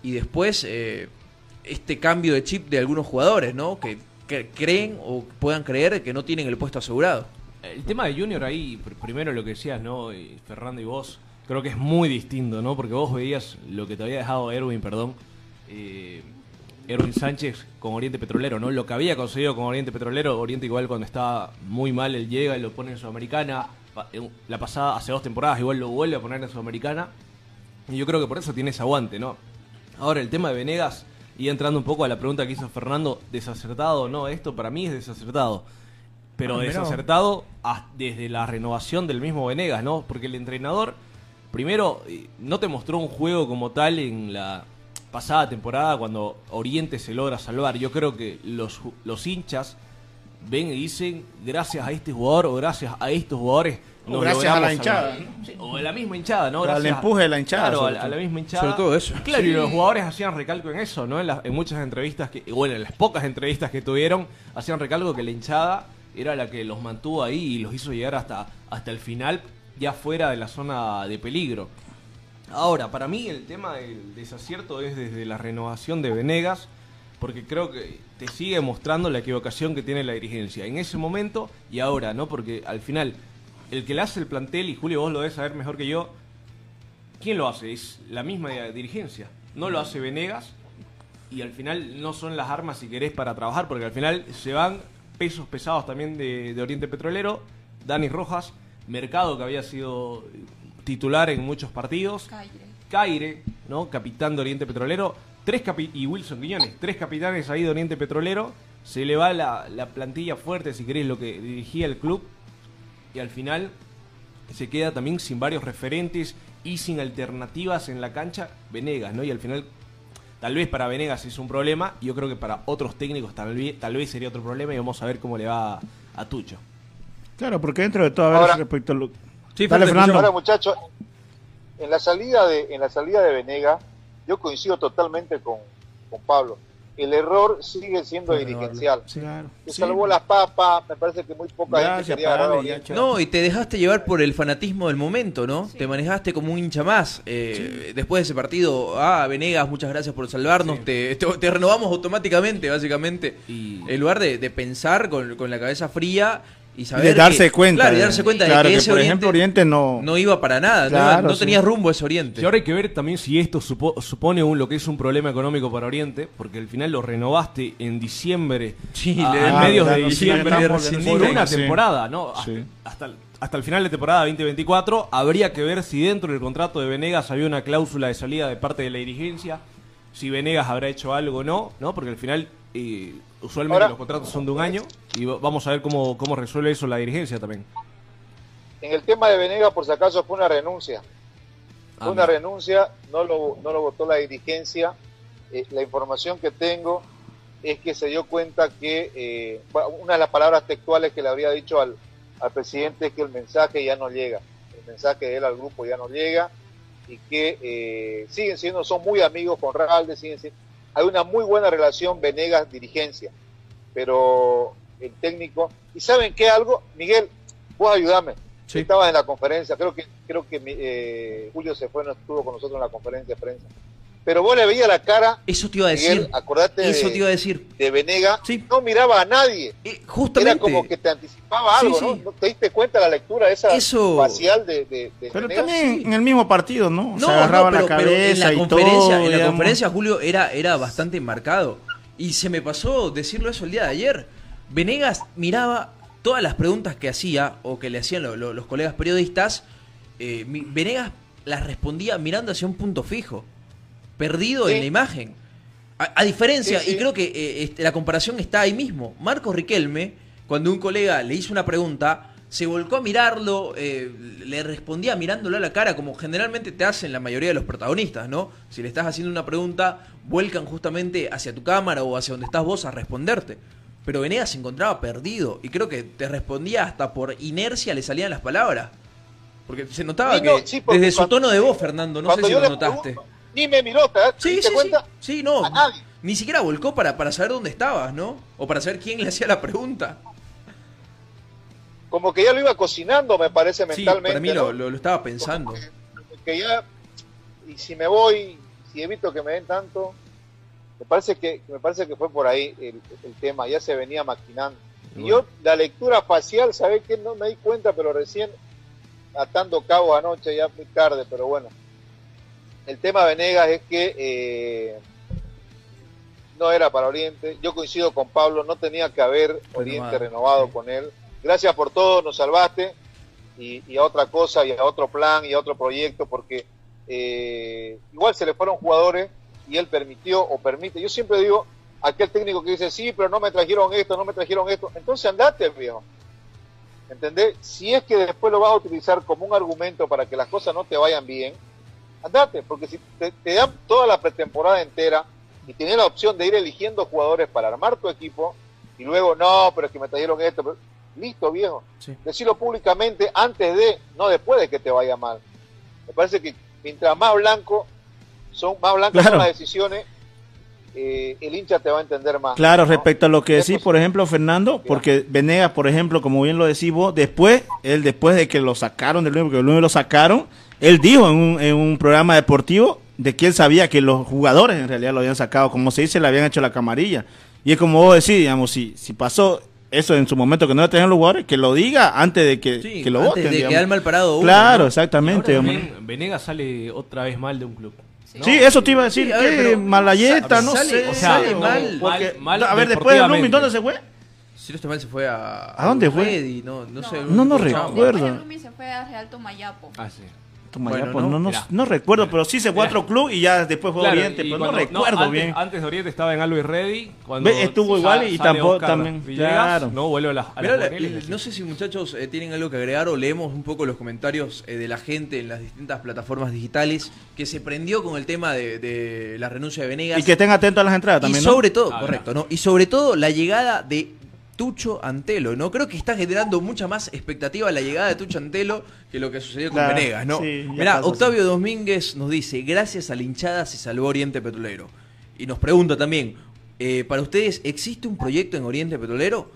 Speaker 1: y después eh, este cambio de chip de algunos jugadores, ¿no? Que, que creen o puedan creer que no tienen el puesto asegurado.
Speaker 2: El tema de Junior ahí, pr- primero lo que decías, ¿no? Y Fernando y vos, creo que es muy distinto, ¿no? Porque vos veías lo que te había dejado Erwin, perdón, eh, Erwin Sánchez con Oriente Petrolero, ¿no? Lo que había conseguido con Oriente Petrolero, Oriente igual cuando estaba muy mal, él llega y lo pone en Sudamericana, en la pasada, hace dos temporadas, igual lo vuelve a poner en Sudamericana, y yo creo que por eso tiene ese aguante, ¿no? Ahora, el tema de Venegas, y entrando un poco a la pregunta que hizo Fernando, ¿desacertado o no? Esto para mí es desacertado. Pero
Speaker 12: Ah,
Speaker 2: desacertado a- desde la renovación del mismo Venegas, ¿no? Porque el entrenador, primero, eh, no te mostró un juego como tal en la pasada temporada cuando Oriente se logra salvar. Yo creo que los, los hinchas ven y dicen, gracias a este jugador o gracias a estos jugadores.
Speaker 3: O gracias a la
Speaker 2: logramos salvar".
Speaker 3: hinchada, ¿no?
Speaker 2: Sí, o de la misma hinchada, ¿no?
Speaker 3: Al empuje de la hinchada,
Speaker 2: Claro, a, la- a
Speaker 3: todo.
Speaker 2: la misma hinchada.
Speaker 1: Sobre todo eso.
Speaker 2: Claro, y los jugadores hacían recalco en eso, ¿no? En, las- en muchas entrevistas, que, bueno, en las pocas entrevistas que tuvieron, hacían recalco que la hinchada era la que los mantuvo ahí y los hizo llegar hasta, hasta el final, ya fuera de la zona de peligro. Ahora, para mí el tema del desacierto es desde la renovación de Venegas, porque creo que te sigue mostrando la equivocación que tiene la dirigencia en ese momento y ahora, ¿no? Porque al final, el que le hace el plantel, y Julio vos lo debes saber mejor que yo, ¿quién lo hace? Es la misma dirigencia. No lo hace Venegas y al final no son las armas, si querés, para trabajar, porque al final se van pesos pesados también de, de Oriente Petrolero, Dani Rojas, Mercado, que había sido titular en muchos partidos, Caire, ¿no? capitán de Oriente Petrolero, tres capi- y Wilson Quiñones, tres capitanes ahí de Oriente Petrolero, se le va la, la plantilla fuerte, si querés, lo que dirigía el club, y al final se queda también sin varios referentes y sin alternativas en la cancha Venegas, ¿no? Y al final, tal vez para Venegas es un problema, y yo creo que para otros técnicos tal vez, tal vez sería otro problema, y vamos a ver cómo le va a, a Tucho.
Speaker 3: Claro, porque dentro de todo, a ver,
Speaker 11: Ahora-
Speaker 3: respecto a lo...
Speaker 1: Sí,
Speaker 3: Dale,
Speaker 1: Fernando.
Speaker 11: Ahora, muchachos, en la salida de, en la salida de Venega, yo coincido totalmente con, con Pablo. El error sigue siendo dirigencial.
Speaker 3: Claro.
Speaker 11: Se
Speaker 3: Sí.
Speaker 11: salvó las papas, me parece que muy poca gente quería
Speaker 3: Parale, ya.
Speaker 1: No, y te dejaste llevar por el fanatismo del momento, ¿no?
Speaker 10: Sí.
Speaker 1: Te manejaste como un hincha más. Eh, Después de ese partido, ah, Venegas, muchas gracias por salvarnos. Te, te- te renovamos automáticamente, básicamente.
Speaker 2: Y-
Speaker 1: En lugar de, de pensar con, con la cabeza fría y
Speaker 3: Y
Speaker 1: saber.
Speaker 3: de darse
Speaker 1: que-
Speaker 3: cuenta.
Speaker 1: Claro, y darse cuenta
Speaker 3: Claro,
Speaker 1: de que,
Speaker 3: que,
Speaker 1: ese
Speaker 3: por
Speaker 1: Oriente,
Speaker 3: ejemplo, Oriente no...
Speaker 1: no iba para nada. no
Speaker 3: Claro,
Speaker 1: no,
Speaker 3: sí.
Speaker 1: tenía rumbo ese Oriente.
Speaker 2: Y ahora hay que ver también si esto supo- supone un, lo que es un problema económico para Oriente, porque al final lo renovaste en diciembre,
Speaker 1: Sí,
Speaker 2: a,
Speaker 1: le-
Speaker 2: a
Speaker 3: Ah,
Speaker 2: medios de
Speaker 3: no, sí,
Speaker 2: diciembre, por una
Speaker 3: sí.
Speaker 2: temporada, ¿no? Hasta,
Speaker 3: Sí.
Speaker 2: hasta el, hasta el final de temporada 2024 habría que ver si dentro del contrato de Venegas había una cláusula de salida de parte de la dirigencia, si Venegas habrá hecho algo o no, ¿no? Porque al final eh, usualmente
Speaker 11: Ahora-
Speaker 2: los contratos son de un año y va- vamos a ver cómo, cómo resuelve eso la dirigencia también.
Speaker 11: En el tema de Venega, por si acaso, fue una renuncia. Fue
Speaker 2: Ah,
Speaker 11: una
Speaker 2: mira.
Speaker 11: renuncia, no lo, no lo votó la dirigencia. Eh, la información que tengo es que se dio cuenta que eh, una de las palabras textuales que le habría dicho al, al presidente es que el mensaje ya no llega. El mensaje de él al grupo ya no llega y que eh, siguen siendo, son muy amigos con Ralde, siguen siendo, hay una muy buena relación Venegas-dirigencia, pero el técnico, y ¿saben qué algo? Miguel, vos ayúdame.
Speaker 1: Sí.
Speaker 11: Estaba en la conferencia, creo que creo que eh, Julio se fue, no estuvo con nosotros en la conferencia de prensa. Pero vos le veías la cara,
Speaker 1: Eso te iba a
Speaker 11: Miguel,
Speaker 1: decir.
Speaker 11: acordate
Speaker 1: Eso
Speaker 11: de,
Speaker 1: te iba a decir.
Speaker 11: de Venega,
Speaker 1: Sí.
Speaker 11: no miraba a nadie.
Speaker 1: Eh,
Speaker 11: Era
Speaker 1: justamente.
Speaker 11: como que te anticipaba algo,
Speaker 1: sí.
Speaker 11: ¿no? ¿No ¿Te diste cuenta la lectura esa
Speaker 1: Eso-
Speaker 11: facial de, de, de
Speaker 3: Pero también en el mismo partido, ¿no?
Speaker 1: No,
Speaker 3: Se agarraba
Speaker 1: no, pero,
Speaker 3: la
Speaker 1: pero
Speaker 3: cabeza
Speaker 1: en la
Speaker 3: y
Speaker 1: conferencia,
Speaker 3: todo,
Speaker 1: en la conferencia Julio era, era bastante marcado. Y se me pasó decirlo eso el día de ayer. Venegas miraba todas las preguntas que hacía o que le hacían lo- lo- los colegas periodistas. eh, Venegas las respondía mirando hacia un punto fijo, perdido en
Speaker 11: Sí.
Speaker 1: la imagen. A, a diferencia,
Speaker 11: Sí, sí.
Speaker 1: y creo que eh, este, la comparación está ahí mismo. Marcos Riquelme, cuando un colega le hizo una pregunta, se volcó a mirarlo, eh, le respondía mirándolo a la cara, como generalmente te hacen la mayoría de los protagonistas, ¿no? Si le estás haciendo una pregunta, vuelcan justamente hacia tu cámara o hacia donde estás vos a responderte. Pero Venegas se encontraba perdido y creo que te respondía hasta por inercia le salían las palabras. Porque se notaba
Speaker 11: no,
Speaker 1: que
Speaker 11: sí, porque
Speaker 1: desde su tono de voz, Fernando, no sé si lo notaste.
Speaker 11: pregunto, ni me miró, ¿te, das-
Speaker 1: Sí, sí, sí. Sí, no.
Speaker 11: A nadie.
Speaker 1: Ni siquiera volcó para, para saber dónde estabas, ¿no? O para saber quién le hacía la pregunta.
Speaker 11: Como que ya lo iba cocinando, me parece,
Speaker 1: Sí,
Speaker 11: mentalmente.
Speaker 1: para mí
Speaker 11: ¿no?
Speaker 1: lo, lo- lo estaba pensando.
Speaker 11: Como que- ya, y si me voy, si evito que me den tanto, me parece que, me parece que fue por ahí el, el tema, ya se venía maquinando. Y yo, la lectura facial, ¿sabés que No me di cuenta, pero recién atando cabo anoche, ya muy tarde, pero bueno. El tema Venegas es que eh, no era para Oriente. Yo coincido con Pablo, no tenía que haber Oriente
Speaker 1: Renovado,
Speaker 11: renovado
Speaker 1: sí.
Speaker 11: con él. Gracias por todo, nos salvaste. Y, y a otra cosa, y a otro plan, y a otro proyecto, porque eh, igual se le fueron jugadores y él permitió o permite. Yo siempre digo, aquel técnico que dice, sí, pero no me trajeron esto, no me trajeron esto. Entonces andate, viejo. ¿Entendés? Si es que después lo vas a utilizar como un argumento para que las cosas no te vayan bien, andate, porque si te, te dan toda la pretemporada entera y tienes la opción de ir eligiendo jugadores para armar tu equipo y luego, no, pero es que me trajeron esto, pero- listo, viejo.
Speaker 1: Sí.
Speaker 11: Decirlo públicamente antes de, no después de que te vaya mal. Me parece que mientras más blanco son, más blancas
Speaker 3: Claro.
Speaker 11: son las decisiones, eh, el hincha te va a entender más.
Speaker 3: Claro,
Speaker 11: ¿no?
Speaker 3: respecto a lo que decís, por ejemplo, Fernando, porque Venegas, por ejemplo, como bien lo decís vos, después, él después de que lo sacaron del Lunes, porque el Lunes lo sacaron, él dijo en un, en un programa deportivo de que él sabía que los jugadores en realidad lo habían sacado, como se dice, le habían hecho la camarilla. Y es como vos decís, digamos, si, si pasó eso en su momento que no lo tenían los jugadores, que lo diga antes de que,
Speaker 1: Sí,
Speaker 3: que lo
Speaker 1: antes
Speaker 3: voten.
Speaker 1: de
Speaker 3: digamos.
Speaker 1: quedar mal parado uno,
Speaker 3: Claro,
Speaker 1: ¿no?
Speaker 3: exactamente.
Speaker 2: Venegas sale otra vez mal de un club.
Speaker 3: Sí, eso te iba a decir,
Speaker 1: Sí, a ver,
Speaker 3: que
Speaker 1: pero
Speaker 3: Malayeta, no
Speaker 1: sale-
Speaker 3: sé.
Speaker 1: o sea,
Speaker 3: sale
Speaker 1: no,
Speaker 3: mal, porque-
Speaker 2: mal- mal
Speaker 3: a ver, después del Lumin,
Speaker 2: deportivamente.
Speaker 3: ¿dónde se fue?
Speaker 1: Si no estoy mal, se fue a.
Speaker 3: ¿A dónde fue?
Speaker 1: No, no, sé.
Speaker 3: No, no recuerdo.
Speaker 10: De se fue a Real Tomayapo.
Speaker 2: Ah, sí.
Speaker 3: Toma
Speaker 1: Bueno,
Speaker 3: ya, pues,
Speaker 1: no,
Speaker 3: no, no,
Speaker 2: mirá.
Speaker 3: no recuerdo, pero sí a otro club y ya después fue a
Speaker 2: Claro,
Speaker 3: Oriente, pero no recuerdo
Speaker 2: antes,
Speaker 3: bien.
Speaker 2: Antes de Oriente estaba en Always Ready. Cuando
Speaker 3: estuvo igual y tampoco- también,
Speaker 2: Villegas,
Speaker 3: claro.
Speaker 2: No vuelve a las, a
Speaker 1: Mirá,
Speaker 2: las
Speaker 1: la-
Speaker 2: juveniles.
Speaker 1: no sé si muchachos eh, tienen algo que agregar o leemos un poco los comentarios eh, de la gente en las distintas plataformas digitales que se prendió con el tema de, de la renuncia de Venegas.
Speaker 3: Y que estén atentos a las entradas también,
Speaker 1: y
Speaker 3: ¿no?
Speaker 1: sobre todo,
Speaker 2: Ah,
Speaker 1: correcto, ¿no? Y sobre todo la llegada de Tucho Antelo, ¿no? Creo que está generando mucha más expectativa la llegada de Tucho Antelo que lo que sucedió con
Speaker 3: Claro,
Speaker 1: Venegas, ¿no?
Speaker 3: sí,
Speaker 1: Mirá,
Speaker 3: pasó,
Speaker 1: Octavio Domínguez nos dice, gracias a la hinchada se salvó Oriente Petrolero. Y nos pregunta también, eh, para ustedes, ¿existe un proyecto en Oriente Petrolero?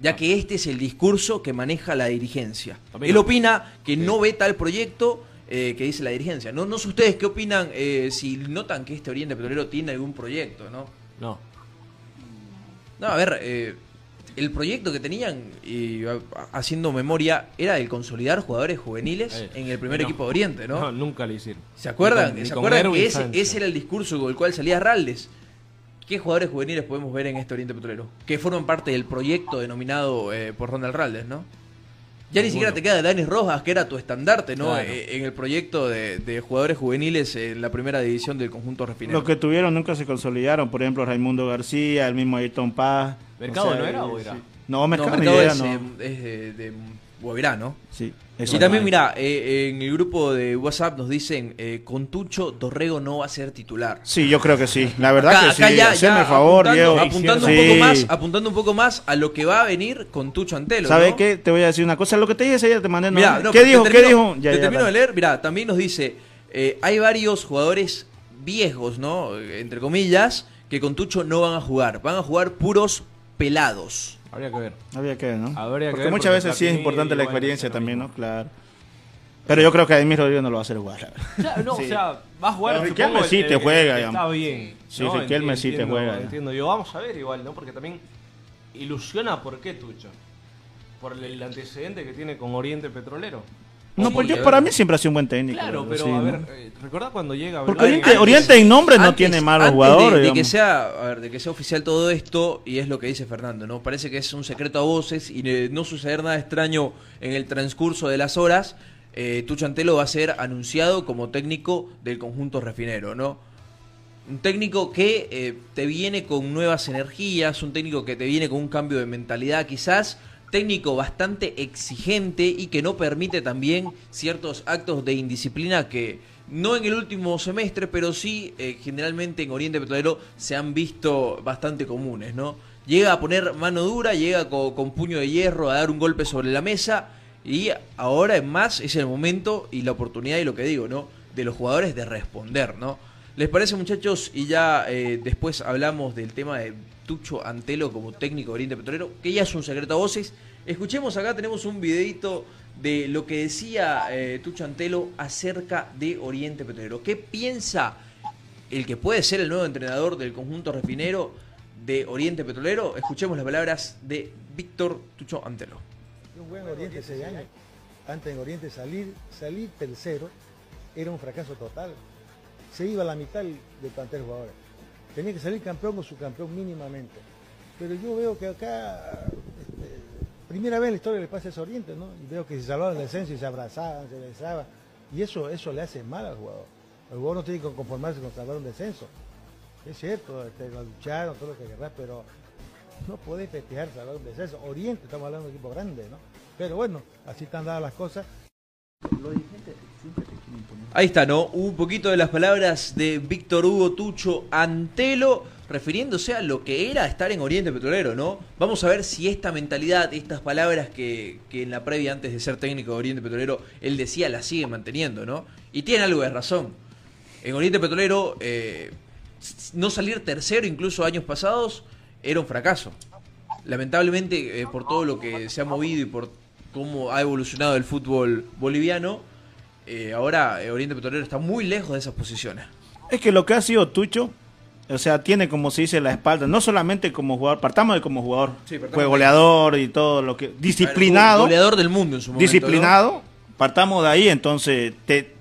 Speaker 1: Ya que este es el discurso que maneja la dirigencia.
Speaker 2: También
Speaker 1: Él
Speaker 2: no.
Speaker 1: opina que no ve tal proyecto eh, que dice la dirigencia. No, no sé ustedes qué opinan eh, si notan que este Oriente Petrolero tiene algún proyecto, ¿no?
Speaker 2: No.
Speaker 1: No, a ver, eh, el proyecto que tenían, y haciendo memoria, era el consolidar jugadores juveniles
Speaker 2: Eh,
Speaker 1: en el primer
Speaker 2: no.
Speaker 1: equipo de Oriente, ¿no?
Speaker 2: No, nunca lo hicieron.
Speaker 1: ¿Se acuerdan?
Speaker 2: Con-
Speaker 1: ¿Se acuerdan que ese, ese era el discurso con el cual salía Raldes? ¿Qué jugadores juveniles podemos ver en este Oriente Petrolero? Que forman parte del proyecto denominado eh, por Ronald Raldes, ¿no? Ya ni siquiera te queda Dani Rojas, que era tu estandarte, ¿no?
Speaker 2: Claro.
Speaker 1: Eh, en el proyecto de, de jugadores juveniles en la primera división del conjunto refinero.
Speaker 3: Los que tuvieron nunca se consolidaron, por ejemplo, Raimundo García, el mismo Ayrton Paz.
Speaker 2: ¿Mercado no era o era?
Speaker 3: sí. No, Mercado,
Speaker 1: no,
Speaker 3: ni
Speaker 1: Mercado
Speaker 3: idea,
Speaker 1: es,
Speaker 3: no.
Speaker 1: eh, es de, de
Speaker 3: Sí,
Speaker 1: Y también, mira, eh, en el grupo de WhatsApp nos dicen, eh, con Tucho, Dorrego no va a ser titular.
Speaker 3: Sí, yo creo que sí. La verdad
Speaker 1: Acá-
Speaker 3: que
Speaker 1: acá
Speaker 3: sí.
Speaker 1: ya-
Speaker 3: Haceme
Speaker 1: ya
Speaker 3: favor,
Speaker 1: apuntando,
Speaker 3: Diego.
Speaker 1: apuntando
Speaker 3: Sí.
Speaker 1: un poco más, apuntando un poco más a lo que va a venir con Tucho Antelo.
Speaker 3: ¿Sabes
Speaker 1: ¿no?
Speaker 3: qué? Te voy a decir una cosa. Lo que te dije día te mandé. ¿no?
Speaker 1: Mirá, no,
Speaker 3: ¿Qué
Speaker 1: te
Speaker 3: dijo? ¿Qué dijo? Ya,
Speaker 1: te
Speaker 3: ya,
Speaker 1: termino de leer, mira, también nos dice, eh, hay varios jugadores viejos, ¿no? Entre comillas, que con Tucho no van a jugar. Van a jugar puros pelados.
Speaker 2: Habría que ver.
Speaker 3: Habría que ver, ¿no?
Speaker 2: Habría que
Speaker 3: porque
Speaker 2: ver,
Speaker 3: muchas
Speaker 2: porque
Speaker 3: veces sí es importante la experiencia también. ¿no? Claro. Pero yo creo que Ademir Rodríguez no lo va a hacer.
Speaker 2: Claro, no,
Speaker 3: Sí.
Speaker 2: o sea, va a jugar.
Speaker 3: Riquelme sí
Speaker 2: el-
Speaker 3: te juega,
Speaker 2: Está bien.
Speaker 3: Sí,
Speaker 2: ¿no?
Speaker 3: Riquelme sí te juega.
Speaker 2: Entiendo. Yo, vamos a ver igual, ¿no? Porque también ilusiona por qué Tucho. Por el antecedente que tiene con Oriente Petrolero.
Speaker 3: No, pues yo, para mí siempre ha sido un buen técnico.
Speaker 2: Claro, pero
Speaker 3: sí,
Speaker 2: a
Speaker 3: ¿no?
Speaker 2: ver, eh, ¿recordás cuando llega
Speaker 3: Porque? Oriente, Oriente en nombre no
Speaker 1: Antes-
Speaker 3: tiene malos
Speaker 1: antes
Speaker 3: jugadores.
Speaker 1: De, de que sea, a ver, de que sea oficial todo esto, y es lo que dice Fernando, ¿no? Parece que es un secreto a voces y no suceder nada extraño en el transcurso de las horas. Eh, Tucho Antelo va a ser anunciado como técnico del conjunto refinero, ¿no? Un técnico que eh, te viene con nuevas energías, un técnico que te viene con un cambio de mentalidad quizás, técnico bastante exigente y que no permite también ciertos actos de indisciplina que no en el último semestre, pero sí eh, generalmente en Oriente Petrolero se han visto bastante comunes, ¿no? Llega a poner mano dura, llega co- con, puño de hierro a dar un golpe sobre la mesa y ahora en más es el momento y la oportunidad y lo que digo, ¿no? De los jugadores de responder, ¿no? ¿Les parece muchachos? Y ya eh, después hablamos del tema de Tucho Antelo como técnico de Oriente Petrolero, que ya es un secreto a voces. Escuchemos acá, tenemos un videito de lo que decía eh, Tucho Antelo acerca de Oriente Petrolero. ¿Qué piensa el que puede ser el nuevo entrenador del conjunto refinero de Oriente Petrolero? Escuchemos las palabras de Víctor Tucho Antelo.
Speaker 12: Un buen Oriente ese año. Antes en Oriente salir, salir tercero era un fracaso total. Se iba a la mitad del plantel jugadores. Tenía que salir campeón o subcampeón mínimamente. Pero yo veo que acá, este, primera vez en la historia le pasa a Oriente, ¿no? Y veo que se salvaban del descenso y se abrazaban, se besaban. Y eso, eso le hace mal al jugador. El jugador no tiene que conformarse con salvar un descenso. Es cierto, este, lo lucharon, todo lo que querrás, pero no podés festejar salvar un descenso. Oriente, estamos hablando de un equipo grande, ¿no? Pero bueno, así están dadas las cosas.
Speaker 1: Ahí está, ¿no? Un poquito de las palabras de Víctor Hugo Tucho Antelo, refiriéndose a lo que era estar en Oriente Petrolero, ¿no? Vamos a ver si esta mentalidad, estas palabras que, que en la previa, antes de ser técnico de Oriente Petrolero, él decía, las sigue manteniendo, ¿no? Y tiene algo de razón. En Oriente Petrolero, eh, no salir tercero, incluso años pasados, era un fracaso. Lamentablemente, eh, por todo lo que se ha movido y por cómo ha evolucionado el fútbol boliviano, eh, ahora eh, Oriente Petrolero está muy lejos de esas posiciones.
Speaker 3: Es que lo que ha sido Tucho, o sea, tiene como se dice la espalda, no solamente como jugador, partamos de como jugador,
Speaker 1: Sí,
Speaker 3: fue goleador y todo lo que disciplinado,
Speaker 1: Goleador del mundo en su momento.
Speaker 3: disciplinado, partamos de ahí, entonces te,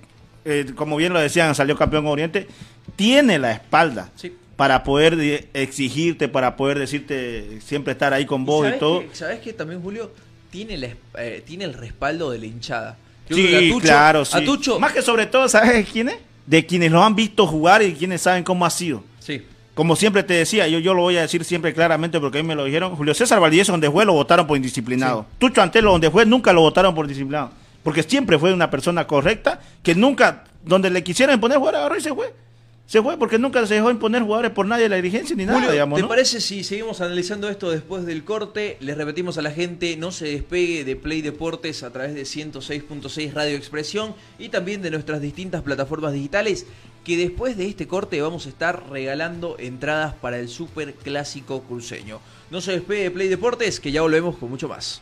Speaker 3: eh, como bien lo decían, salió campeón Oriente, tiene la espalda
Speaker 1: Sí.
Speaker 3: para poder de- exigirte, para poder decirte siempre estar ahí con vos y,
Speaker 1: ¿Sabes
Speaker 3: todo.
Speaker 1: ¿Sabes qué también, Julio? Tiene, la es- eh, tiene el respaldo de la hinchada. Yo creo que
Speaker 3: Sí, claro, sí.
Speaker 1: A Tucho,
Speaker 3: Más que sobre todo, ¿sabes quiénes? De quienes lo han visto jugar y quienes saben cómo ha sido.
Speaker 1: sí.
Speaker 3: Como siempre te decía, yo, yo lo voy a decir siempre claramente porque a mí me lo dijeron. Julio César Valdivieso donde fue lo votaron por indisciplinado. Tucho Antelo donde fue nunca lo votaron por disciplinado. Porque siempre fue una persona correcta que nunca, donde le quisieran imponer jugadores, agarró y se fue. Se fue porque nunca se dejó imponer jugadores por nadie de la dirigencia ni nada,
Speaker 1: Julio,
Speaker 3: digamos,
Speaker 1: ¿te
Speaker 3: ¿no?
Speaker 1: parece si seguimos analizando esto después del corte? Les repetimos a la gente, no se despegue de Play Deportes a través de 106.6 Radio Expresión y también de nuestras distintas plataformas digitales, que después de este corte vamos a estar regalando entradas para el Super Clásico Cruceño. No se despegue de Play Deportes, que ya volvemos con mucho más.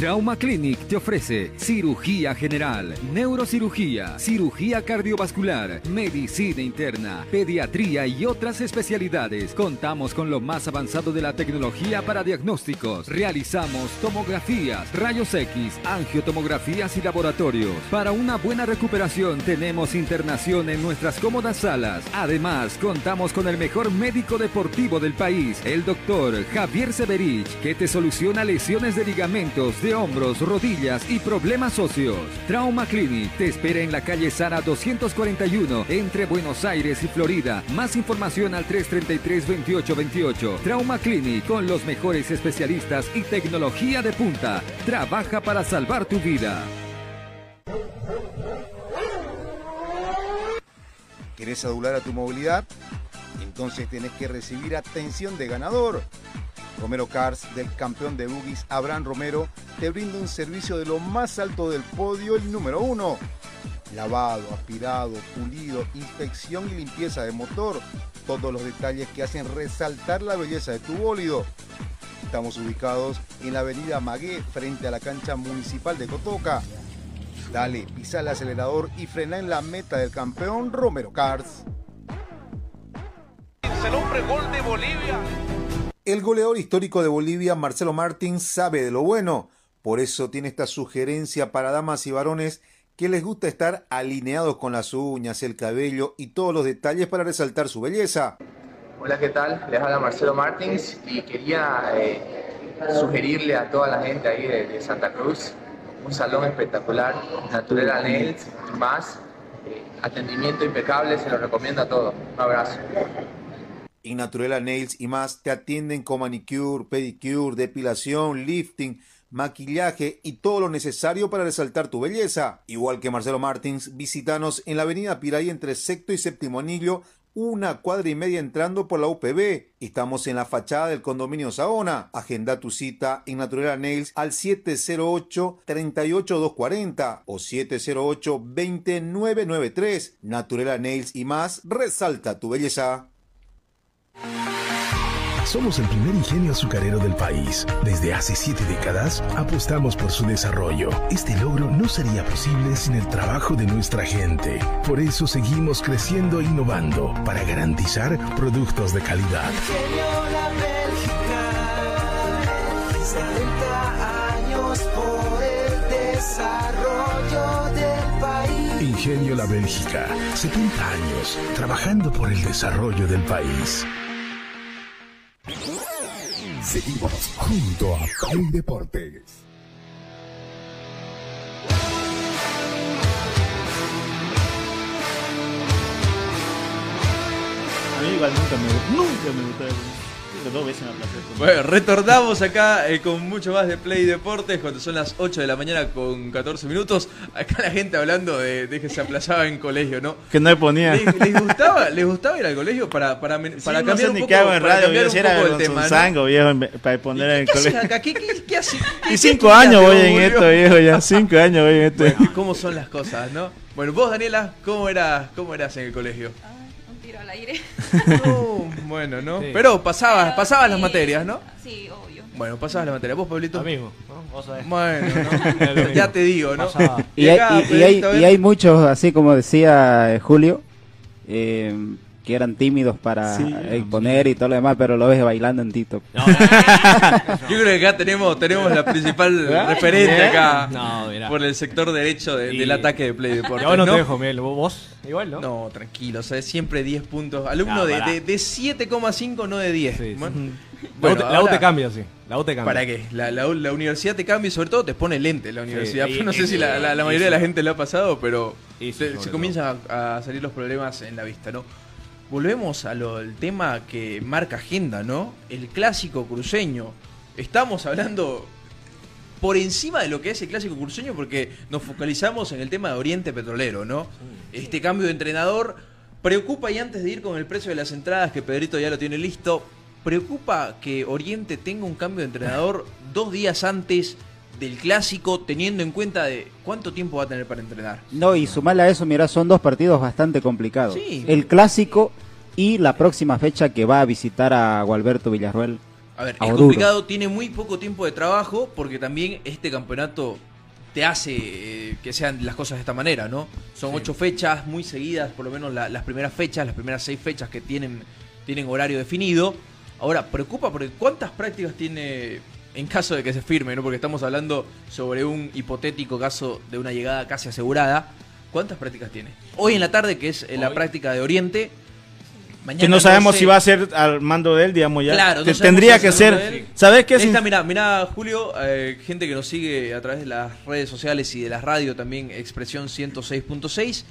Speaker 5: Trauma Clinic te ofrece cirugía general, neurocirugía, cirugía cardiovascular, medicina interna, pediatría y otras especialidades. Contamos con lo más avanzado de la tecnología para diagnósticos. Realizamos tomografías, rayos X, angiotomografías y laboratorios. Para una buena recuperación tenemos internación en nuestras cómodas salas. Además, contamos con el mejor médico deportivo del país, el doctor Javier Severich, que te soluciona lesiones de ligamentos, de hombros, rodillas y problemas óseos. Trauma Clinic te espera en la calle Sara 241 entre Buenos Aires y Florida. Más información al 333-2828. Trauma Clinic con los mejores especialistas y tecnología de punta. Trabaja para salvar tu vida.
Speaker 6: ¿Querés adular a tu movilidad? Entonces tenés que recibir atención de ganador. Romero Cars, del campeón de boogies Abraham Romero, te brinda un servicio de lo más alto del podio, el número uno. Lavado, aspirado, pulido, inspección y limpieza de motor. Todos los detalles que hacen resaltar la belleza de tu bólido. Estamos ubicados en la avenida Magué, frente a la cancha municipal de Cotoca. Dale, pisa el acelerador y frena en la meta del campeón Romero Cars.
Speaker 7: El hombre gol de Bolivia.
Speaker 6: El goleador histórico de Bolivia, Marcelo Martins, sabe de lo bueno. Por eso tiene esta sugerencia para damas y varones que les gusta estar alineados con las uñas, el cabello y todos los detalles para resaltar su belleza.
Speaker 8: Hola, ¿qué tal? Les habla Marcelo Martins y quería eh, sugerirle a toda la gente ahí de, de Santa Cruz un salón espectacular, Natural Nails y más. Eh, atendimiento impecable, se lo recomiendo a todos. Un abrazo.
Speaker 6: En Naturela Nails y más te atienden con manicure, pedicure, depilación, lifting, maquillaje y todo lo necesario para resaltar tu belleza. Igual que Marcelo Martins, visítanos en la avenida Piray entre sexto y séptimo anillo, una cuadra y media entrando por la UPB. Estamos en la fachada del condominio Saona. Agenda tu cita en Naturela Nails al 708-38240 o 708-2993. Naturela Nails y más, resalta tu belleza.
Speaker 13: Somos el primer ingenio azucarero del país. Desde hace siete décadas apostamos por su desarrollo. Este logro no sería posible sin el trabajo de nuestra gente. Por eso seguimos creciendo e innovando para garantizar productos de calidad.
Speaker 9: Ingenio La Bélgica, 70 años por el desarrollo del país.
Speaker 13: Ingenio La Bélgica, 70 años trabajando por el desarrollo del país. Seguimos junto a Play Deportes.
Speaker 3: A mí igual nunca me, nunca me gustó dos veces.
Speaker 1: Bueno, retornamos acá eh, con mucho más de Play Deportes cuando son las 8 de la mañana con 14 minutos. Acá la gente hablando de, de que se aplazaba en colegio, ¿no?
Speaker 3: Que no le ponía.
Speaker 1: ¿Les, les gustaba, ¿Les gustaba ir al colegio para, para, para
Speaker 3: Sí,
Speaker 1: cambiar
Speaker 3: no sé
Speaker 1: un
Speaker 3: ni
Speaker 1: poco,
Speaker 3: hago en
Speaker 1: para
Speaker 3: radio,
Speaker 1: cambiar
Speaker 3: yo
Speaker 1: un
Speaker 3: si era
Speaker 1: poco el tema, ¿no?
Speaker 3: Sango, viejo, en- para poner en el
Speaker 1: ¿Qué haces
Speaker 3: colegio.
Speaker 1: acá? ¿Qué, qué, qué haces? ¿Qué-
Speaker 3: Y cinco años voy en esto, viejo, ya. Cinco años voy en esto.
Speaker 1: Bueno, ¿Cómo son las cosas, no? Bueno, vos, Daniela, ¿cómo eras, cómo eras en el colegio?
Speaker 10: Tiro al aire.
Speaker 1: No, bueno, ¿no?
Speaker 2: Sí.
Speaker 1: Pero pasabas,
Speaker 10: Pero
Speaker 1: pasabas
Speaker 10: sí,
Speaker 1: las materias, ¿no?
Speaker 10: Sí, obvio.
Speaker 1: Bueno, pasabas las materias. ¿Vos, Pablito?
Speaker 2: Lo mismo, ¿no? Vos sabés.
Speaker 1: Bueno, ¿no? ya te digo, ¿no?
Speaker 4: Y hay, y hay muchos, así como decía eh, Julio, eh, que eran tímidos para
Speaker 3: Sí.
Speaker 4: exponer y todo lo demás, pero lo ves bailando en TikTok.
Speaker 1: Yo creo que acá tenemos, tenemos la principal referente acá
Speaker 2: No,
Speaker 1: por el sector derecho de-
Speaker 2: Y-
Speaker 1: del ataque de Play Deportes.
Speaker 2: Y ahora no,
Speaker 1: ¿no?
Speaker 2: te dejo, Miguel. ¿Vos? Igual, ¿no?
Speaker 1: No, tranquilo, o sea, siempre 10 puntos. Alumno
Speaker 2: No,
Speaker 1: de, de, de 7,5, no de 10.
Speaker 2: Sí, sí.
Speaker 1: Bueno,
Speaker 2: La U te- la U
Speaker 1: ahora-
Speaker 2: te cambia, sí. La U te cambia.
Speaker 1: ¿Para qué? La, la- la universidad te cambia y sobre todo te pone lente la universidad.
Speaker 2: y-
Speaker 1: no sé
Speaker 2: y-
Speaker 1: si la, la- la
Speaker 2: y-
Speaker 1: mayoría
Speaker 2: y-
Speaker 1: de la gente le ha pasado, pero
Speaker 2: Y sí,
Speaker 1: se, se comienzan a, a salir los problemas en la vista, ¿no? Volvemos al tema que marca agenda, ¿no? El clásico cruceño. Estamos hablando por encima de lo que es el clásico cruceño porque nos focalizamos en el tema de Oriente Petrolero, ¿no? Este cambio de entrenador preocupa y antes de ir con el precio de las entradas que Pedrito ya lo tiene listo, preocupa que Oriente tenga un cambio de entrenador dos días antes del clásico teniendo en cuenta de cuánto tiempo va a tener para entrenar.
Speaker 4: No, y sumarle a eso, mira, son dos partidos bastante complicados.
Speaker 1: Sí.
Speaker 4: El clásico y la próxima fecha que va a visitar a Gualberto Villarruel.
Speaker 1: A ver,
Speaker 4: a
Speaker 1: es complicado, tiene muy poco tiempo de trabajo porque también este campeonato te hace eh, que sean las cosas de esta manera, ¿no? Son ocho fechas muy seguidas, por lo menos la- las primeras fechas, las primeras seis fechas que tienen, tienen horario definido. Ahora, preocupa porque ¿cuántas prácticas tiene en caso de que se firme, ¿no? Porque estamos hablando sobre un hipotético caso de una llegada casi asegurada. ¿Cuántas prácticas tiene? Hoy en la tarde, que es eh, la
Speaker 2: Hoy.
Speaker 1: práctica de Oriente. Mañana
Speaker 3: Que no sabemos
Speaker 1: sé.
Speaker 3: si va a ser al mando de él, digamos ya.
Speaker 1: Claro, no
Speaker 3: tendría
Speaker 1: si
Speaker 3: que
Speaker 1: es
Speaker 3: ser. ¿Sabes qué?
Speaker 1: Ahí
Speaker 3: Sin-
Speaker 1: está, mirá, mirá, Julio, eh, gente que nos sigue a través de las redes sociales y de la radio también, Expresión 106.6,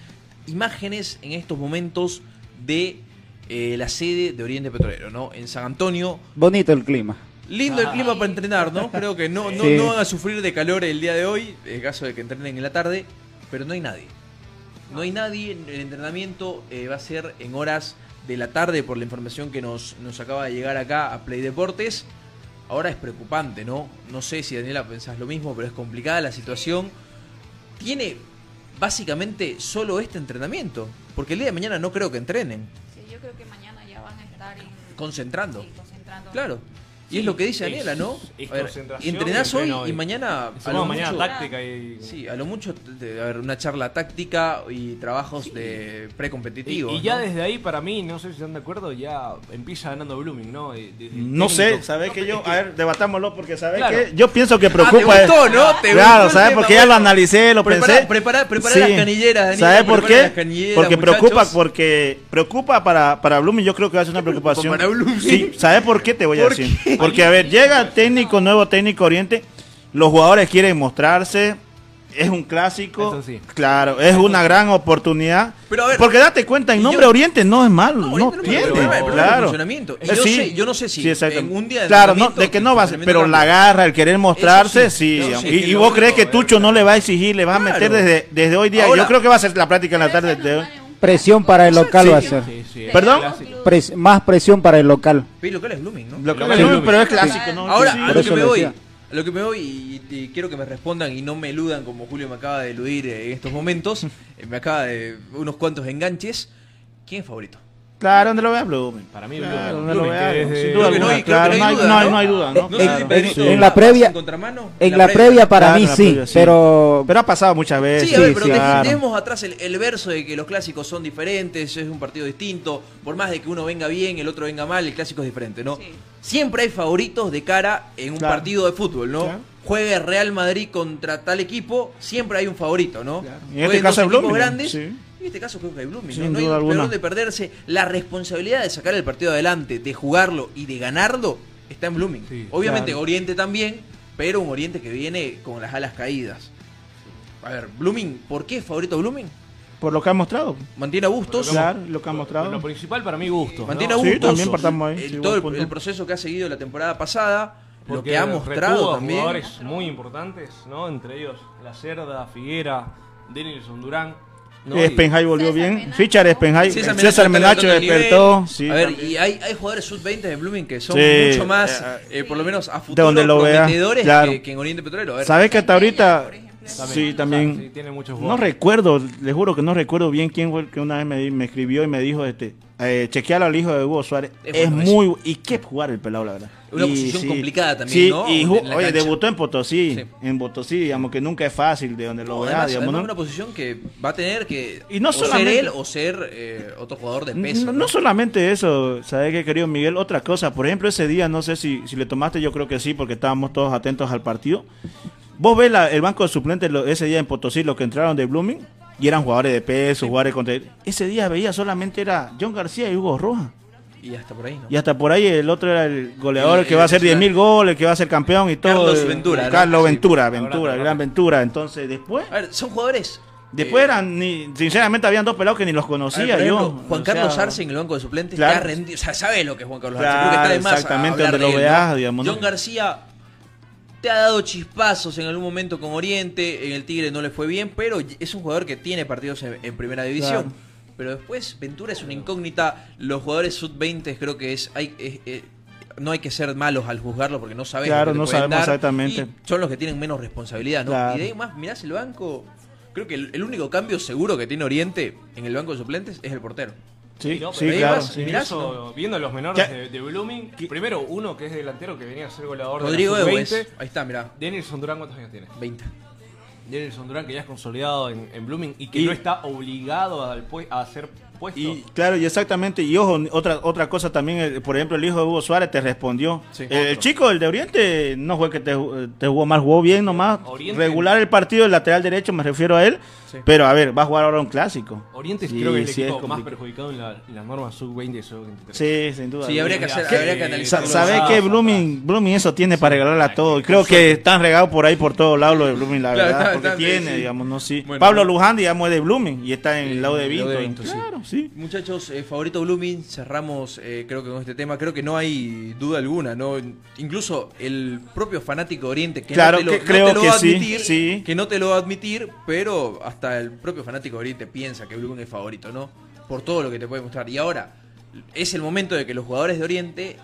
Speaker 1: imágenes en estos momentos de eh, la sede de Oriente Petrolero, ¿no? En San Antonio.
Speaker 4: Bonito el clima.
Speaker 1: Lindo el
Speaker 2: Ah.
Speaker 1: clima para entrenar, ¿no? Creo que no, no,
Speaker 4: Sí.
Speaker 1: no van a sufrir de calor el día de hoy, en caso de que entrenen en la tarde, pero no hay nadie. No hay nadie, el entrenamiento eh, va a ser en horas de la tarde por la información que nos, nos acaba de llegar acá a Play Deportes. Ahora es preocupante, ¿no? No sé si Daniela pensás lo mismo, pero es complicada la situación. Tiene básicamente solo este entrenamiento, porque el día de mañana no creo que entrenen,
Speaker 10: Sí, yo creo que mañana ya van a estar en-
Speaker 1: concentrando.
Speaker 10: sí, concentrando.
Speaker 1: Claro. Y es
Speaker 2: Sí,
Speaker 1: lo que dice Daniela, ¿no? A ver, entrenás
Speaker 2: y
Speaker 1: hoy y mañana a lo
Speaker 2: mañana
Speaker 1: mucho-
Speaker 2: táctica y...
Speaker 1: Sí, a lo mucho de- a ver, una charla táctica y trabajos de
Speaker 2: Y,
Speaker 1: precompetitivos.
Speaker 2: y ya
Speaker 1: ¿no?
Speaker 2: desde ahí, para mí, no sé si están de acuerdo, ya empieza ganando Blooming, ¿no? Eh, desde
Speaker 3: No sé,
Speaker 2: técnico.
Speaker 3: ¿sabes que yo? A ver, debatámoslo porque ¿sabes
Speaker 2: Claro.
Speaker 3: que Yo pienso que
Speaker 1: Ah,
Speaker 3: preocupa.
Speaker 1: te gustó, ¿no? Te
Speaker 3: claro,
Speaker 1: gustó
Speaker 3: Porque ya lo analicé, lo
Speaker 1: Prepara-
Speaker 3: pensé.
Speaker 1: prepara- prepara las canilleras, Daniela,
Speaker 3: ¿Sabes por qué?
Speaker 1: las canilleras,
Speaker 3: porque
Speaker 1: muchachos.
Speaker 3: preocupa, porque preocupa para, para Blooming, yo creo que va a ser una preocupación.
Speaker 1: Para Blooming.
Speaker 3: Sí, ¿sabes por qué? Te voy a
Speaker 1: ¿Por
Speaker 3: decir. Porque, a ver, llega el técnico, nuevo técnico Oriente, los jugadores quieren mostrarse, es un clásico,
Speaker 2: Eso sí.
Speaker 3: claro, es una gran oportunidad.
Speaker 1: Pero a ver,
Speaker 3: porque date cuenta, en nombre
Speaker 1: yo-
Speaker 3: Oriente no es malo, no,
Speaker 1: no
Speaker 3: pierde, claro. Eh,
Speaker 1: yo,
Speaker 3: sí.
Speaker 1: sé, yo no sé si
Speaker 3: Sí,
Speaker 1: en un día de
Speaker 3: Claro, no, de que no va a ser, pero la garra, el querer mostrarse, sí.
Speaker 1: sí, eso sí,
Speaker 3: y, vos
Speaker 1: único,
Speaker 3: crees que Tucho no le va a exigir, le va a meter desde, desde hoy día.
Speaker 1: Ahora-
Speaker 3: Yo creo que va a ser la práctica en la tarde de hoy.
Speaker 4: Presión para el local
Speaker 3: Sí.
Speaker 4: va a ser.
Speaker 2: Sí, sí, es
Speaker 3: ¿Perdón?
Speaker 4: Pres- más presión para el local.
Speaker 1: Pero lo que es Blooming, ¿no?
Speaker 3: Pero es
Speaker 2: Sí.
Speaker 3: clásico, ¿no?
Speaker 1: Ahora,
Speaker 3: Sí.
Speaker 1: a lo que me voy, a lo que me voy y, y quiero que me respondan y no me eludan como Julio me acaba de eludir eh, en estos momentos, eh, me acaba de unos cuantos enganches. ¿Quién es favorito?
Speaker 3: Claro, donde lo vea Blooming.
Speaker 2: Para mí,
Speaker 3: Claro,
Speaker 2: Blooming.
Speaker 3: donde lo vea.
Speaker 2: desde-
Speaker 3: Sin duda
Speaker 1: que no
Speaker 3: alguna,
Speaker 1: hay-
Speaker 3: claro,
Speaker 1: no hay duda,
Speaker 3: no hay-
Speaker 1: ¿no?
Speaker 3: no hay duda, ¿no?
Speaker 1: No sé si
Speaker 3: Claro.
Speaker 1: Pedrito
Speaker 4: En la previa-
Speaker 1: en contramano,
Speaker 4: En la previa para
Speaker 3: Claro,
Speaker 4: mí sí,
Speaker 3: previa, sí.
Speaker 4: pero
Speaker 3: Pero ha pasado muchas veces.
Speaker 1: Sí, a ver, pero
Speaker 4: sí,
Speaker 1: dej-
Speaker 3: claro.
Speaker 1: dejemos atrás el, el verso de que los clásicos son diferentes, es un partido distinto, por más de que uno venga bien, el otro venga mal, el clásico es diferente, ¿no?
Speaker 10: Sí.
Speaker 1: Siempre hay favoritos de cara en un
Speaker 3: Claro.
Speaker 1: partido de fútbol, ¿no?
Speaker 3: Claro.
Speaker 1: Juegue el Real Madrid contra tal equipo, siempre hay un favorito, ¿no?
Speaker 3: En este caso es Blooming,
Speaker 1: grandes, en este caso creo que hay Blooming,
Speaker 3: Sin
Speaker 1: ¿no? No hay
Speaker 3: duda
Speaker 1: peor
Speaker 3: alguna.
Speaker 1: de perderse. La responsabilidad de sacar el partido adelante, de jugarlo y de ganarlo, está en Blooming.
Speaker 2: Sí,
Speaker 1: Obviamente
Speaker 3: claro.
Speaker 1: Oriente también, pero un Oriente que viene con las alas caídas. A ver, Blooming, ¿por qué es favorito Blooming?
Speaker 3: Por lo que ha mostrado.
Speaker 1: Mantiene a Bustos.
Speaker 3: Claro, lo que ha mostrado.
Speaker 2: Lo principal para mí, gusto.
Speaker 1: Mantiene
Speaker 2: ¿no?
Speaker 1: a
Speaker 3: Sí,
Speaker 1: Bustos.
Speaker 3: también partamos ahí,
Speaker 1: el-
Speaker 3: sí,
Speaker 1: todo el, proceso que ha seguido la temporada pasada, lo que ha mostrado también.
Speaker 2: jugadores muy importantes, ¿no? Entre ellos La Cerda, Figuera, Denilson Durán. ¿No? Y-
Speaker 3: Spenhai volvió
Speaker 10: César
Speaker 3: bien. Fichar Spenhai.
Speaker 1: César
Speaker 3: César,
Speaker 1: Menacho
Speaker 3: despertó. Sí,
Speaker 1: a ver,
Speaker 3: también.
Speaker 1: y hay, hay jugadores sub-20 de Blooming que son
Speaker 3: Sí,
Speaker 1: mucho más,
Speaker 3: eh,
Speaker 1: eh, por lo menos a futuro,
Speaker 3: donde lo vea, claro.
Speaker 1: que, que en Oriente Petrolero.
Speaker 3: ¿Sabes que hasta ahorita? Sí, también.
Speaker 2: Sí, tiene muchos
Speaker 3: No recuerdo, le juro que no recuerdo bien quién fue el que una vez me, me escribió y me dijo, este, Eh, chequealo al hijo de Hugo Suárez.
Speaker 1: Es
Speaker 3: Es,
Speaker 1: bueno,
Speaker 3: muy. Y qué jugar el pelado, la verdad.
Speaker 1: Una
Speaker 3: Y
Speaker 1: posición complicada también,
Speaker 3: sí,
Speaker 1: ¿no?
Speaker 3: Y oye,
Speaker 1: cancha.
Speaker 3: debutó en Potosí.
Speaker 1: Sí.
Speaker 3: En Potosí, digamos que nunca es fácil de donde lo
Speaker 1: No, además,
Speaker 3: digamos, ¿no?
Speaker 1: una posición que va a tener que
Speaker 3: Y no
Speaker 1: o ser él o ser eh, otro jugador de peso.
Speaker 3: No, no solamente eso, ¿sabes qué, querido Miguel? Otra cosa, por ejemplo, ese día, no sé si, si le tomaste, yo creo que sí, porque estábamos todos atentos al partido. Vos ves la- el banco de suplentes ese día en Potosí, los que entraron de Blooming, y eran jugadores de peso, jugadores contra... Ese día veía solamente era John García y Hugo Rojas.
Speaker 1: Y hasta por ahí, ¿no?
Speaker 3: Y hasta por ahí el otro era el goleador
Speaker 1: El-
Speaker 3: que va a hacer
Speaker 1: el-
Speaker 3: 10.000 goles, que va a ser campeón y todo.
Speaker 1: Carlos Ventura, ¿no?
Speaker 3: Carlos
Speaker 1: Sí.
Speaker 3: Ventura, Ventura, el gran Ventura. Entonces, después...
Speaker 1: A ver, son jugadores.
Speaker 3: Después
Speaker 1: eh,
Speaker 3: eran, ni, sinceramente, habían dos pelados que ni los
Speaker 1: ver,
Speaker 3: conocía
Speaker 1: ejemplo,
Speaker 3: yo.
Speaker 1: Juan
Speaker 3: O sea,
Speaker 1: Carlos Arce en el banco de suplentes
Speaker 3: Claro.
Speaker 1: ha rendido. O sea, sabe lo que es Juan Carlos
Speaker 3: Claro,
Speaker 1: Arce. Creo que está de más
Speaker 3: exactamente, donde
Speaker 1: de
Speaker 3: lo
Speaker 1: él,
Speaker 3: veas,
Speaker 1: ¿no?
Speaker 3: digamos.
Speaker 1: John García te ha dado chispazos en algún momento con Oriente. En el Tigre no le fue bien, pero es un jugador que tiene partidos en, en primera división.
Speaker 3: Claro.
Speaker 1: Pero después, Ventura es una incógnita. Los jugadores sub-20 creo que es. Hay, es- eh, no hay que ser malos al juzgarlo porque no sabes
Speaker 3: Claro, no sabemos
Speaker 1: dar,
Speaker 3: exactamente.
Speaker 1: y son los que tienen menos responsabilidad, ¿no?
Speaker 3: Claro.
Speaker 1: Y de ahí más, mirás el banco. Creo que el, el único cambio seguro que tiene Oriente en el banco de suplentes es el portero.
Speaker 3: Sí,
Speaker 2: No,
Speaker 3: sí, claro.
Speaker 2: además,
Speaker 3: sí.
Speaker 2: mirá, so- viendo los menores
Speaker 3: ¿Qué?
Speaker 2: de, de Blooming, primero uno que es delantero que venía a ser goleador
Speaker 1: Rodrigo
Speaker 2: de sub-20.
Speaker 1: Ahí está, mirá.
Speaker 2: Denilson Durán, ¿cuántos años tiene?
Speaker 1: 20.
Speaker 2: Denilson Durán que ya es consolidado en, en Blooming y que
Speaker 3: Y-
Speaker 2: no está obligado a, a ser puesto.
Speaker 3: Y claro, y exactamente, y ojo, otra otra cosa también, por ejemplo, el hijo de Hugo Suárez te respondió.
Speaker 1: Sí.
Speaker 3: Eh, el chico, el de Oriente, no fue que te, te jugó mal, jugó bien nomás.
Speaker 2: Oriente-
Speaker 3: Regular el partido, el lateral derecho, me refiero a él.
Speaker 1: Sí.
Speaker 3: Pero a ver, va a jugar ahora un clásico.
Speaker 2: Oriente
Speaker 3: Sí,
Speaker 2: creo que es el
Speaker 3: sí, es
Speaker 2: equipo más perjudicado en, la, en las normas sub-20 y sub-23.
Speaker 3: Sí, sin duda.
Speaker 1: Sí, habría que hacer,
Speaker 2: ¿Qué?
Speaker 1: habría que
Speaker 3: Sa-
Speaker 1: analizarlo.
Speaker 3: ¿Sabes
Speaker 2: Ah,
Speaker 3: qué?
Speaker 2: fatal.
Speaker 3: Blooming, Blooming eso tiene para regalarle a todo. Y creo que están regados por ahí por todos lados lo de Blooming, la
Speaker 1: Claro,
Speaker 3: verdad.
Speaker 1: está-
Speaker 3: porque
Speaker 1: está-
Speaker 3: tiene,
Speaker 1: sí.
Speaker 3: digamos, no sí.
Speaker 1: Bueno,
Speaker 3: Pablo. Luján, digamos, es de Blooming y está en el lado de Vinto. Claro, sí.
Speaker 1: Muchachos, eh, favorito Blooming, cerramos eh, creo que con este tema, creo que no hay duda alguna, ¿no? Incluso el propio fanático de Oriente, que
Speaker 3: Claro
Speaker 1: no te lo,
Speaker 3: que
Speaker 1: no
Speaker 3: creo
Speaker 1: te lo
Speaker 3: que
Speaker 1: va a
Speaker 3: sí,
Speaker 1: admitir,
Speaker 3: sí.
Speaker 1: que no te lo va a admitir, pero hasta el propio fanático de Oriente piensa que Blooming es favorito, ¿no? Por todo lo que te puede mostrar. Y ahora, es el momento de que los jugadores de Oriente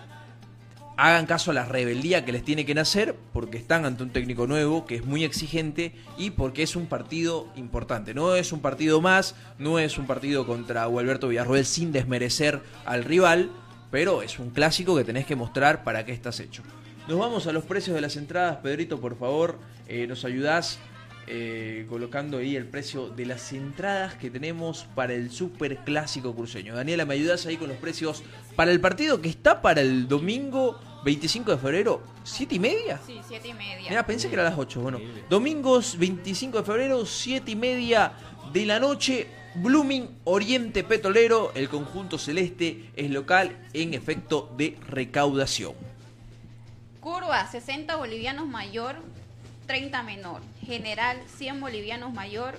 Speaker 1: hagan caso a la rebeldía que les tiene que nacer porque están ante un técnico nuevo que es muy exigente y porque es un partido importante. No es un partido más, no es un partido contra Gualberto Villarroel sin desmerecer al rival, pero es un clásico que tenés que mostrar para qué estás hecho. Nos vamos a los precios de las entradas. Pedrito, por favor, eh, nos ayudás eh, colocando ahí el precio de las entradas que tenemos para el super clásico cruceño. Daniela, ¿me ayudas ahí con los precios para el partido que está para el domingo 25 de febrero? ¿Siete y media?
Speaker 10: Sí, siete y media.
Speaker 1: Mira, pensé que era las 8. Bueno, domingos 25 de febrero, 7 y media de la noche. Blooming Oriente Petrolero, el conjunto celeste es local en efecto de recaudación.
Speaker 10: Curva, 60 bolivianos mayor, 30 menor. General, 100 bolivianos mayor,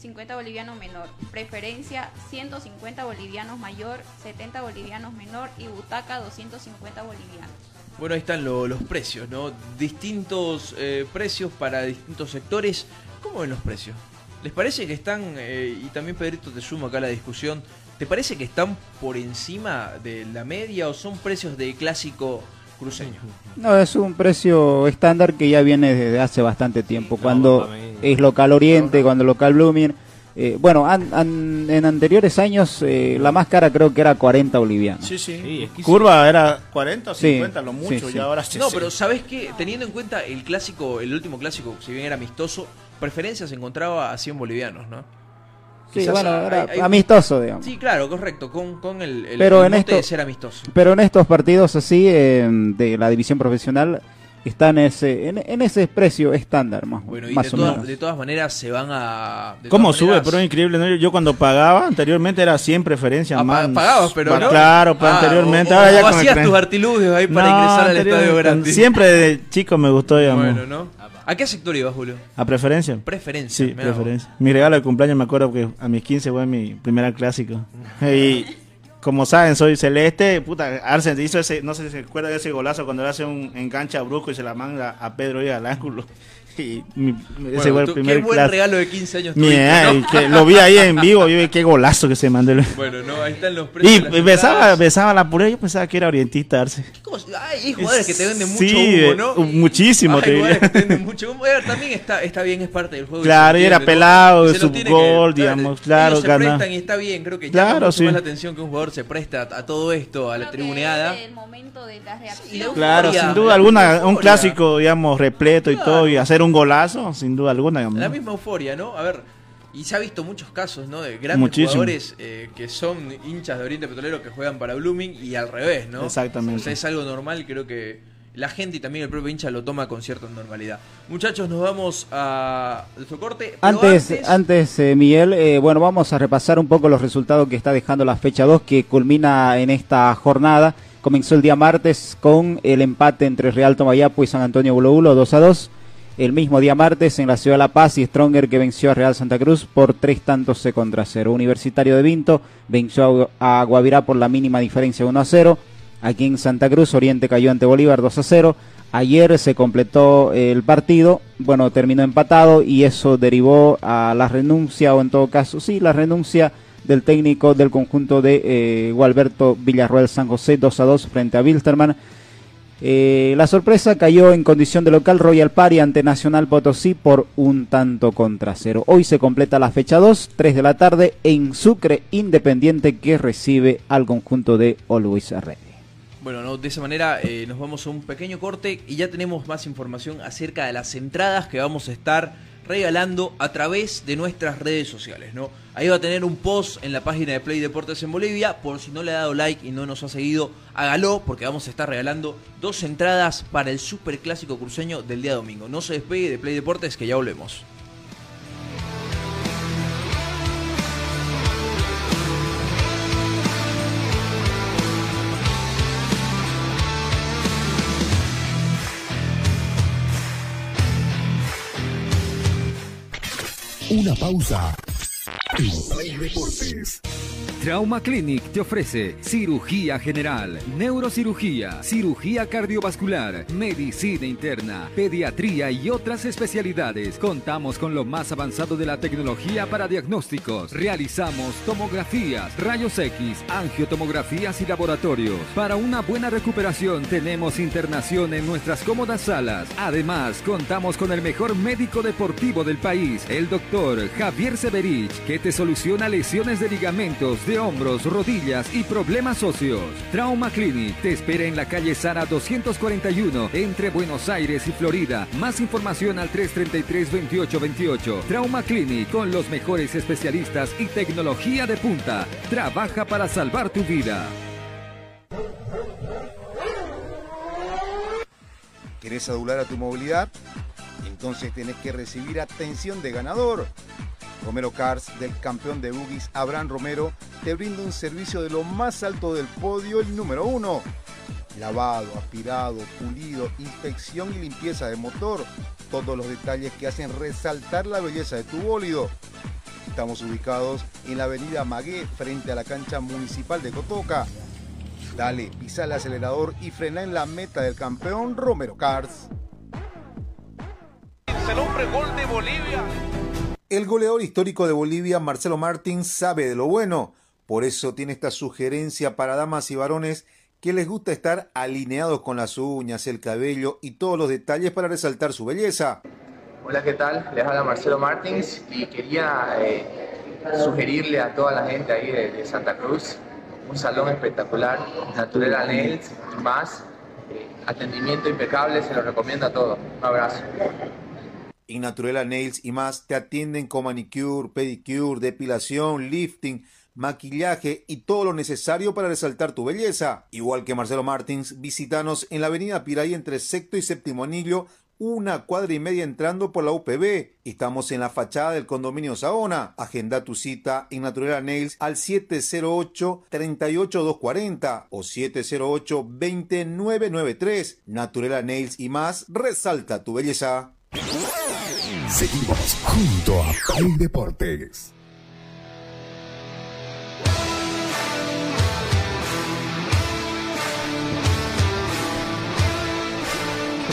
Speaker 10: 50 bolivianos menor. Preferencia, 150 bolivianos mayor, 70 bolivianos menor. Y butaca, 250 bolivianos.
Speaker 1: Bueno, ahí están lo- los precios, ¿no? Distintos eh, precios para distintos sectores. ¿Cómo ven los precios? ¿Les parece que están, eh, y también Pedrito te sumo acá a la discusión, ¿te parece que están por encima de la media o son precios de clásico cruceño?
Speaker 4: No, es un precio estándar que ya viene desde hace bastante tiempo. cuando es local Oriente, cuando local Blooming. eh, bueno, an- an- en anteriores años eh, la más cara creo que era 40 bolivianos.
Speaker 3: Sí, sí.
Speaker 2: Sí, es que
Speaker 3: Curva era 40 o
Speaker 4: Sí,
Speaker 3: 50, lo mucho,
Speaker 4: sí, sí.
Speaker 3: y ahora
Speaker 1: No, pero ¿sabes qué? Teniendo en cuenta el clásico, el último clásico, si bien era amistoso, preferencia se encontraba a 100 bolivianos, ¿no?
Speaker 4: Sí, bueno, era
Speaker 1: hay-
Speaker 4: amistoso, digamos.
Speaker 1: Sí, claro, correcto, con, con el, el,
Speaker 4: Pero
Speaker 1: el
Speaker 4: en
Speaker 1: mote de
Speaker 4: esto-
Speaker 1: ser amistoso.
Speaker 4: Pero en estos partidos así eh, de la división profesional están ese, en, en ese precio estándar más,
Speaker 1: Bueno, y
Speaker 4: más
Speaker 1: de,
Speaker 4: o
Speaker 1: todas-
Speaker 4: menos.
Speaker 1: de todas maneras se van a... de
Speaker 3: ¿Cómo sube?
Speaker 1: maneras-
Speaker 3: Pero es increíble, ¿no? Yo- Yo cuando pagaba anteriormente era 100 preferencias
Speaker 1: Ah,
Speaker 3: más.
Speaker 1: pa- pagabas, pero
Speaker 3: Pa-
Speaker 1: no.
Speaker 3: Claro, pero
Speaker 1: Ah,
Speaker 3: anteriormente.
Speaker 1: o-
Speaker 3: ahora
Speaker 1: o
Speaker 3: ya con el
Speaker 1: hacías tus artilugios ahí para
Speaker 3: No,
Speaker 1: ingresar al estadio gratis.
Speaker 3: Siempre de chico me gustó, digamos.
Speaker 1: Bueno, ¿no? ¿A qué sector ibas, Julio?
Speaker 3: A preferencia.
Speaker 1: Preferencia.
Speaker 3: Sí, preferencia. Mi regalo de cumpleaños me acuerdo que a mis 15 fue mi primer clásico. Y como saben, soy celeste. Puta, Arsen hizo ese, no sé si se acuerdan de ese golazo cuando le hace un enganche a Brusco y se la manda a Pedro y al ángulo. Mi- ese fue el
Speaker 1: tú-
Speaker 3: primer
Speaker 1: qué buen regalo de 15 años
Speaker 3: Mi-
Speaker 1: tuviste,
Speaker 3: ay,
Speaker 1: ¿no?
Speaker 3: que lo vi ahí en vivo, yo vi qué golazo que se mandó. el-
Speaker 1: Bueno, no, ahí están los precios.
Speaker 3: Y besaba, besaba la puré, yo pensaba que era orientista Arce.
Speaker 1: ¿Cómo se- Ay, hay jugadores que te venden mucho
Speaker 3: Sí,
Speaker 1: humo,
Speaker 3: eh,
Speaker 1: ¿no?
Speaker 3: muchísimo, te
Speaker 1: jugadores
Speaker 3: diría.
Speaker 1: que te venden mucho humo. Eh, También está, está bien, es parte del juego.
Speaker 3: Claro, y era pelado, su gol,
Speaker 1: que-
Speaker 3: digamos, claro,
Speaker 1: se prestan y está bien, creo que
Speaker 3: Claro,
Speaker 1: llama mucho
Speaker 3: sí.
Speaker 1: más la atención que un jugador se presta a, a todo esto, a la tribuneada.
Speaker 10: El momento de la reacción.
Speaker 3: Claro, sin duda alguna, un clásico, digamos, repleto y todo, y hacer un golazo, sin duda alguna. digamos,
Speaker 1: La misma euforia, ¿no? A ver, y se ha visto muchos casos, ¿no? De grandes
Speaker 3: Muchísimo.
Speaker 1: jugadores eh, que son hinchas de Oriente Petrolero que juegan para Blooming y al revés, ¿no?
Speaker 3: Exactamente.
Speaker 1: O sea, es algo normal, creo que la gente y también el propio hincha lo toma con cierta normalidad. Muchachos, nos vamos a nuestro corte. pero
Speaker 4: Antes,
Speaker 1: antes-
Speaker 4: antes eh, Miguel, eh, bueno, vamos a repasar un poco los resultados que está dejando la fecha 2 que culmina en esta jornada. Comenzó el día martes con el empate entre Real Tomayapo y San Antonio Bulo 2 a 2. El mismo día martes en la ciudad de La Paz y Stronger que venció a Real Santa Cruz por tres tantos contra cero. Universitario de Vinto venció a, Guavirá por la mínima diferencia 1 a 0. Aquí en Santa Cruz Oriente cayó ante Bolívar 2 a 0. Ayer se completó el partido, bueno, terminó empatado y eso derivó a la renuncia, o en todo caso, sí, la renuncia del técnico del conjunto de eh, Gualberto Villarroel San José 2 a 2 frente a Wilstermann. Eh, la sorpresa cayó en condición de local Royal Party ante Nacional Potosí por un tanto contra cero. Hoy se completa la fecha 2, 3 de la tarde en Sucre Independiente que recibe al conjunto de Always Ready.
Speaker 1: Bueno, no, de esa manera eh, nos vamos a un pequeño corte y ya tenemos más información acerca de las entradas que vamos a estar regalando a través de nuestras redes sociales, ¿no? Ahí va a tener un post en la página de Play Deportes en Bolivia, por si no le ha dado like y no nos ha seguido, hágalo porque vamos a estar regalando dos entradas para el Super Clásico Cruceño del día domingo. No se despegue de Play Deportes que ya volvemos.
Speaker 13: Una pausa Play Deportes.
Speaker 5: Trauma Clinic te ofrece cirugía general, neurocirugía, cirugía cardiovascular, medicina interna, pediatría y otras especialidades. Contamos con lo más avanzado de la tecnología para diagnósticos. Realizamos tomografías, rayos X, angiotomografías y laboratorios. Para una buena recuperación tenemos internación en nuestras cómodas salas. Además, contamos con el mejor médico deportivo del país, el doctor Javier Severich, que te soluciona lesiones de ligamentos, de hombros, rodillas y problemas óseos. Trauma Clinic te espera en la calle Sara 241 entre Buenos Aires y Florida. Más información al 333-2828. Trauma Clinic con los mejores especialistas y tecnología de punta. Trabaja para salvar tu vida.
Speaker 6: ¿Querés adular a tu movilidad? Entonces tenés que recibir atención de ganador. Romero Cars, del campeón de boogies Abraham Romero, te brinda un servicio de lo más alto del podio, el número uno. Lavado, aspirado, pulido, inspección y limpieza de motor. Todos los detalles que hacen resaltar la belleza de tu bólido. Estamos ubicados en la avenida Magué, frente a la cancha municipal de Cotoca. Dale, pisa el acelerador y frena en la meta del campeón Romero Cars.
Speaker 7: El hombre gol de Bolivia.
Speaker 6: El goleador histórico de Bolivia, Marcelo Martins, sabe de lo bueno. Por eso tiene esta sugerencia para damas y varones que les gusta estar alineados con las uñas, el cabello y todos los detalles para resaltar su belleza.
Speaker 8: Hola, ¿qué tal? Les habla Marcelo Martins y quería eh, sugerirle a toda la gente ahí de, Santa Cruz un salón espectacular, Natural Nails más. Eh, atendimiento impecable, se lo recomiendo a todos. Un abrazo.
Speaker 6: En Naturela Nails y más te atienden con manicure, pedicure, depilación, lifting, maquillaje y todo lo necesario para resaltar tu belleza. Igual que Marcelo Martins, visítanos en la avenida Piray entre sexto y séptimo anillo, una cuadra y media entrando por la UPB. Estamos en la fachada del condominio Saona. Agenda tu cita en Naturela Nails al 708-38240 o 708-2993. Naturela Nails y más, resalta tu belleza.
Speaker 13: Seguimos junto a Play Deportes.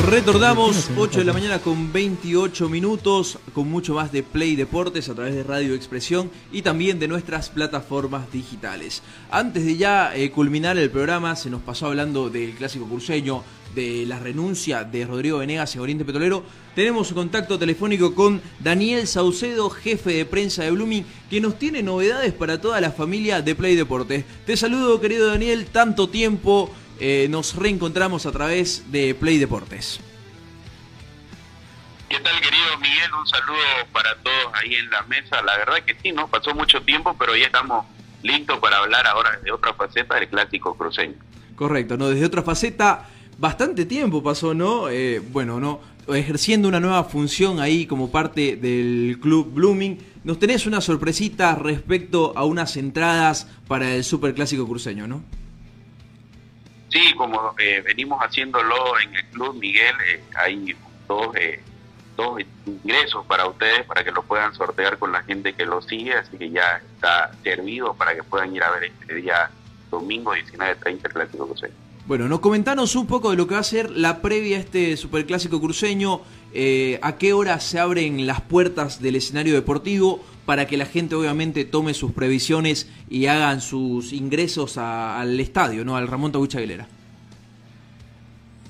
Speaker 1: Retornamos 8 de la mañana con 28 minutos, con mucho más de Play Deportes a través de Radio Expresión y también de nuestras plataformas digitales. Antes de ya eh, culminar el programa, se nos pasó hablando del clásico cruceño, de la renuncia de Rodrigo Venegas en Oriente Petrolero. Tenemos un contacto telefónico con Daniel Saucedo, jefe de prensa de Blooming, que nos tiene novedades para toda la familia de Play Deportes. Te saludo, querido Daniel, tanto tiempo. Eh, nos reencontramos a través de Play Deportes.
Speaker 14: ¿Qué tal, querido Miguel? Un saludo para todos ahí en la mesa. La verdad que sí, ¿no? Pasó mucho tiempo, pero ya estamos listos para hablar ahora de otra faceta del clásico cruceño.
Speaker 1: Correcto, ¿no? Desde otra faceta, bastante tiempo pasó, ¿no? Eh, bueno, ¿no? Ejerciendo una nueva función ahí como parte del club Blooming. Nos tenés una sorpresita respecto a unas entradas para el Super Clásico Cruceño, ¿no?
Speaker 14: Sí, como eh, venimos haciéndolo en el club, Miguel, eh, hay dos, eh, dos ingresos para ustedes para que lo puedan sortear con la gente que lo sigue, así que ya está servido para que puedan ir a ver este día domingo 19.30 el Clásico Cruceño.
Speaker 1: Bueno, nos comentanos un poco de lo que va a ser la previa a este Superclásico cruceño, eh, a qué hora se abren las puertas del escenario deportivo para que la gente obviamente tome sus previsiones y hagan sus ingresos al estadio, ¿no? Al Ramón Tabucha Aguilera.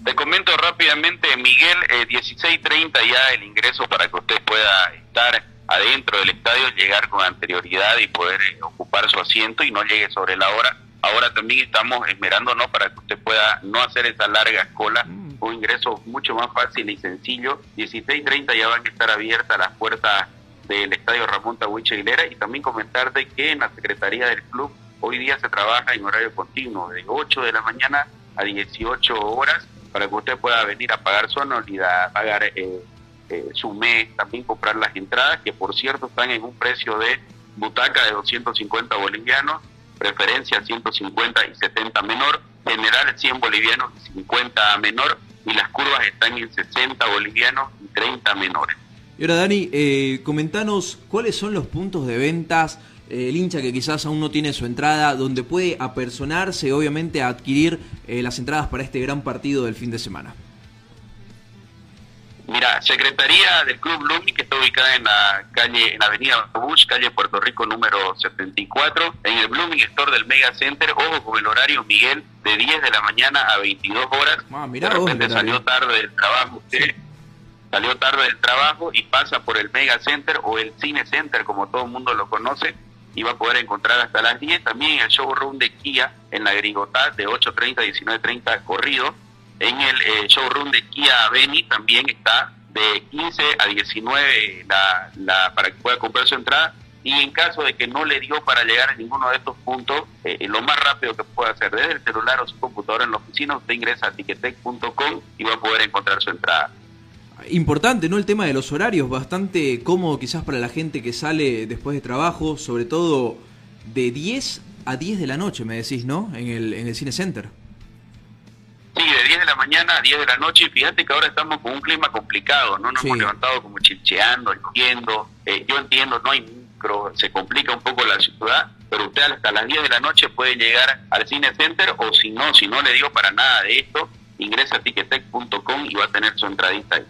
Speaker 14: Te comento rápidamente, Miguel, eh, 16.30 ya el ingreso para que usted pueda estar adentro del estadio, llegar con anterioridad y poder eh, ocupar su asiento y no llegue sobre la hora. Ahora también estamos esperándonos para que usted pueda no hacer esa larga cola, un ingreso mucho más fácil y sencillo. 16.30 ya van a estar abiertas las puertas del estadio Ramón Tahuiche Aguilera. Y también comentarte que en la Secretaría del Club hoy día se trabaja en horario continuo, de 8 de la mañana a 18 horas, para que usted pueda venir a pagar su anualidad, pagar eh, eh, su mes, también comprar las entradas, que por cierto están en un precio de butaca de 250 bolivianos, preferencia 150 y 70 menor, general 100 bolivianos y 50 menor, y las curvas están en 60 bolivianos y 30 menores.
Speaker 1: Y ahora, Dani, eh, comentanos cuáles son los puntos de ventas, eh, el hincha que quizás aún no tiene su entrada, donde puede apersonarse, obviamente, a adquirir eh, las entradas para este gran partido del fin de semana.
Speaker 14: Mira, Secretaría del Club Blooming, que está ubicada en la calle, en la avenida Bush, calle Puerto Rico número 74, en el Blooming Store del Mega Center, ojo con el horario, Miguel, de 10 de la mañana a 22 horas.
Speaker 1: Ah, mirá
Speaker 14: de repente salió tarde del trabajo usted, salió tarde del trabajo y pasa por el Mega Center o el Cine Center, como todo el mundo lo conoce, y va a poder encontrar hasta las 10. También el showroom de Kia en la Grigotá de 8.30 a 19.30 corrido. En el eh, showroom de Kia Beni también está de 15 a 19 la, la, para que pueda comprar su entrada. Y en caso de que no le dio para llegar a ninguno de estos puntos, eh, lo más rápido que pueda hacer desde el celular o su computadora en la oficina, usted ingresa a ticketec.com y va a poder encontrar su entrada.
Speaker 1: Importante, ¿no? El tema de los horarios, bastante cómodo quizás para la gente que sale después de trabajo, sobre todo de 10 a 10 de la noche, me decís, ¿no? En el, en el Cine Center.
Speaker 14: Sí, de 10 de la mañana a 10 de la noche. Y fíjate que ahora estamos con un clima complicado, ¿no? Nos
Speaker 1: Sí.
Speaker 14: hemos levantado como chilcheando, lloviendo. Eh, yo entiendo, no hay micro, se complica un poco la ciudad, pero usted hasta las 10 de la noche puede llegar al Cine Center o si no, si no le dio para nada de esto, ingresa a ticketec.com y va a tener su entradita ahí.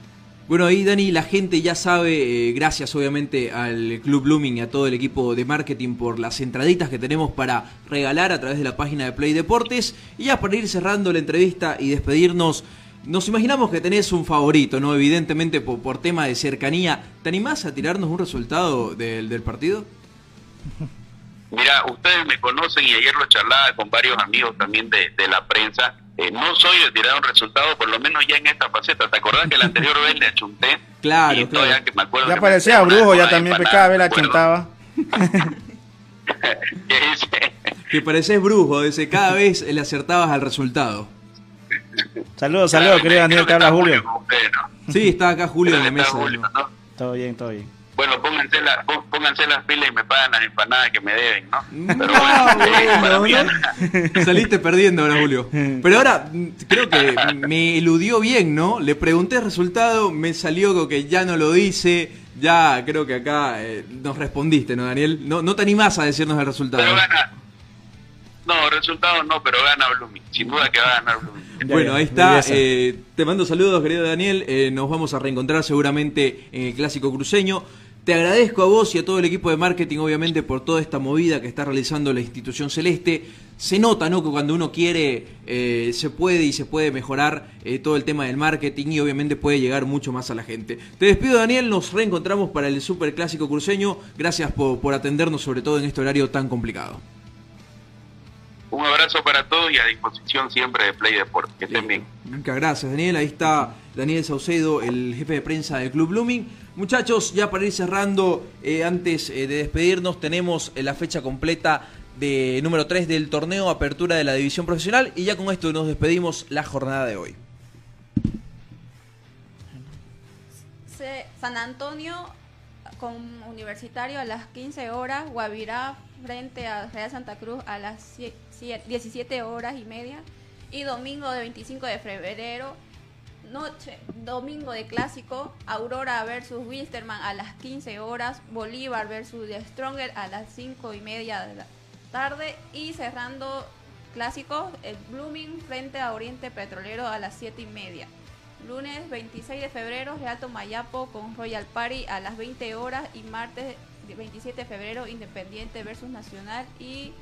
Speaker 1: Bueno, ahí Dani, la gente ya sabe, eh, gracias obviamente al Club Blooming y a todo el equipo de marketing por las entraditas que tenemos para regalar a través de la página de Play Deportes. Y ya para ir cerrando la entrevista y despedirnos, nos imaginamos que tenés un favorito, ¿no? Evidentemente por, por tema de cercanía. ¿Te animás a tirarnos un resultado del, del partido?
Speaker 14: Mira, ustedes me conocen y ayer lo charlaba con varios amigos también de, de la prensa. Eh, no soy de tirar un resultado, por lo menos ya en esta faceta. ¿Te acordás que la anterior vez le achunté?
Speaker 1: Claro,
Speaker 14: y todavía que me acuerdo
Speaker 3: Ya
Speaker 14: que me
Speaker 3: parecía brujo, ya también,
Speaker 14: empanada,
Speaker 3: cada vez la
Speaker 14: me acuerdo.
Speaker 3: chuntaba.
Speaker 14: ¿Qué dice?
Speaker 1: Que pareces brujo, dice, cada vez le acertabas al resultado.
Speaker 3: Saludos, saludos, querido Daniel, te habla Julio.
Speaker 1: Sí, está acá Julio en la mesa.
Speaker 3: Todo bien, todo bien.
Speaker 14: Bueno, pónganse, la- pó- pónganse las pilas y me pagan las empanadas que me deben, ¿no? Pero
Speaker 1: Ah,
Speaker 14: bueno, eh, para mí-
Speaker 1: ¿no? Saliste perdiendo ahora, Julio. Pero ahora mm, creo que me eludió bien, ¿no? Le pregunté el resultado, me salió con que ya no lo dice. Ya creo que acá eh, nos respondiste, ¿no, Daniel? No, no te animás a decirnos el resultado.
Speaker 14: Pero gana. No, resultados no, pero gana Blooming. Sin duda que va a ganar Blooming.
Speaker 1: Bueno, ahí está. eh, te mando saludos, querido Daniel. eh, nos vamos a reencontrar seguramente en el Clásico Cruceño. Te agradezco a vos y a todo el equipo de marketing, obviamente, por toda esta movida que está realizando la institución celeste. Se nota, ¿no? Que cuando uno quiere, eh, se puede y se puede mejorar eh, todo el tema del marketing y obviamente puede llegar mucho más a la gente. Te despido, Daniel. Nos reencontramos para el Super Clásico Cruceño. Gracias por, por atendernos, sobre todo en este horario tan complicado.
Speaker 14: Un abrazo para todos y a disposición siempre de Play Deportes. Que estén bien.
Speaker 1: Muchas gracias, Daniel. Ahí está Daniel Saucedo, el jefe de prensa del Club Blooming. Muchachos, ya para ir cerrando, eh, antes eh, de despedirnos, tenemos eh, la fecha completa de número 3 del torneo Apertura de la División Profesional y ya con esto nos despedimos la jornada de hoy.
Speaker 10: San Antonio con Universitario a las 15 horas, Guavirá frente a Real Santa Cruz a las sie- sie- 17 horas y media y domingo de 25 de febrero, noche, domingo de clásico, Aurora versus Wilstermann a las 15 horas, Bolívar versus The Stronger a las 5 y media de la tarde y cerrando clásico, el Blooming frente a Oriente Petrolero a las 7 y media. Lunes 26 de febrero, Real Tomayapo con Royal Party a las 20 horas y martes 27 de febrero, Independiente versus Nacional y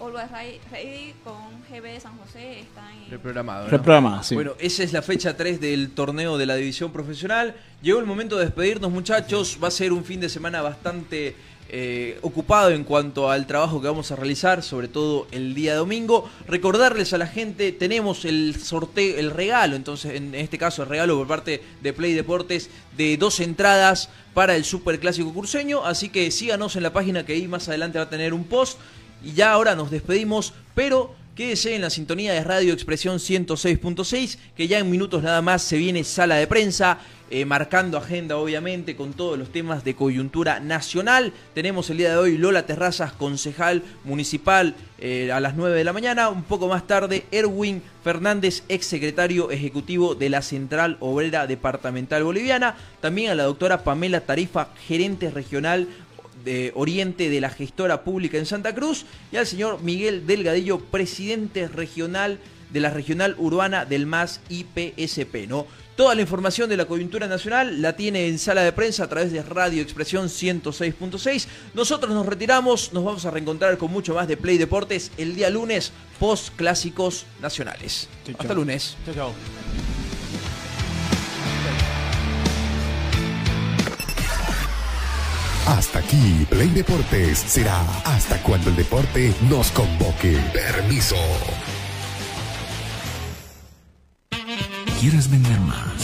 Speaker 10: Always Ready con GB de San José están en...
Speaker 1: Reprogramado. ¿no?
Speaker 3: Reprogramado, sí.
Speaker 1: Bueno, esa es la fecha 3 del torneo de la división profesional. Llegó el momento de despedirnos, muchachos. Va a ser un fin de semana bastante eh, ocupado en cuanto al trabajo que vamos a realizar, sobre todo el día domingo. Recordarles a la gente, tenemos el sorteo, el regalo, entonces en este caso el regalo por parte de Play Deportes de dos entradas para el Super Clásico Curseño. Así que síganos en la página que ahí más adelante va a tener un post. Y ya ahora nos despedimos, pero quédese en la sintonía de Radio Expresión 106.6, que ya en minutos nada más se viene sala de prensa, eh, marcando agenda obviamente con todos los temas de coyuntura nacional. Tenemos el día de hoy Lola Terrazas, concejal municipal, eh, a las 9 de la mañana. Un poco más tarde, Erwin Fernández, ex secretario ejecutivo de la Central Obrera Departamental Boliviana. También a la doctora Pamela Tarifa, gerente regional Oriente de la gestora pública en Santa Cruz y al señor Miguel Delgadillo, presidente regional de la regional urbana del MAS IPSP, ¿no? Toda la información de la coyuntura nacional la tiene en sala de prensa a través de Radio Expresión 106.6. Nosotros nos retiramos, nos vamos a reencontrar con mucho más de Play Deportes el día lunes, post clásicos nacionales. Hasta lunes.
Speaker 2: Chao,
Speaker 13: Hasta aquí, Play Deportes será hasta cuando el deporte nos convoque. Permiso.
Speaker 15: ¿Quieres vender más?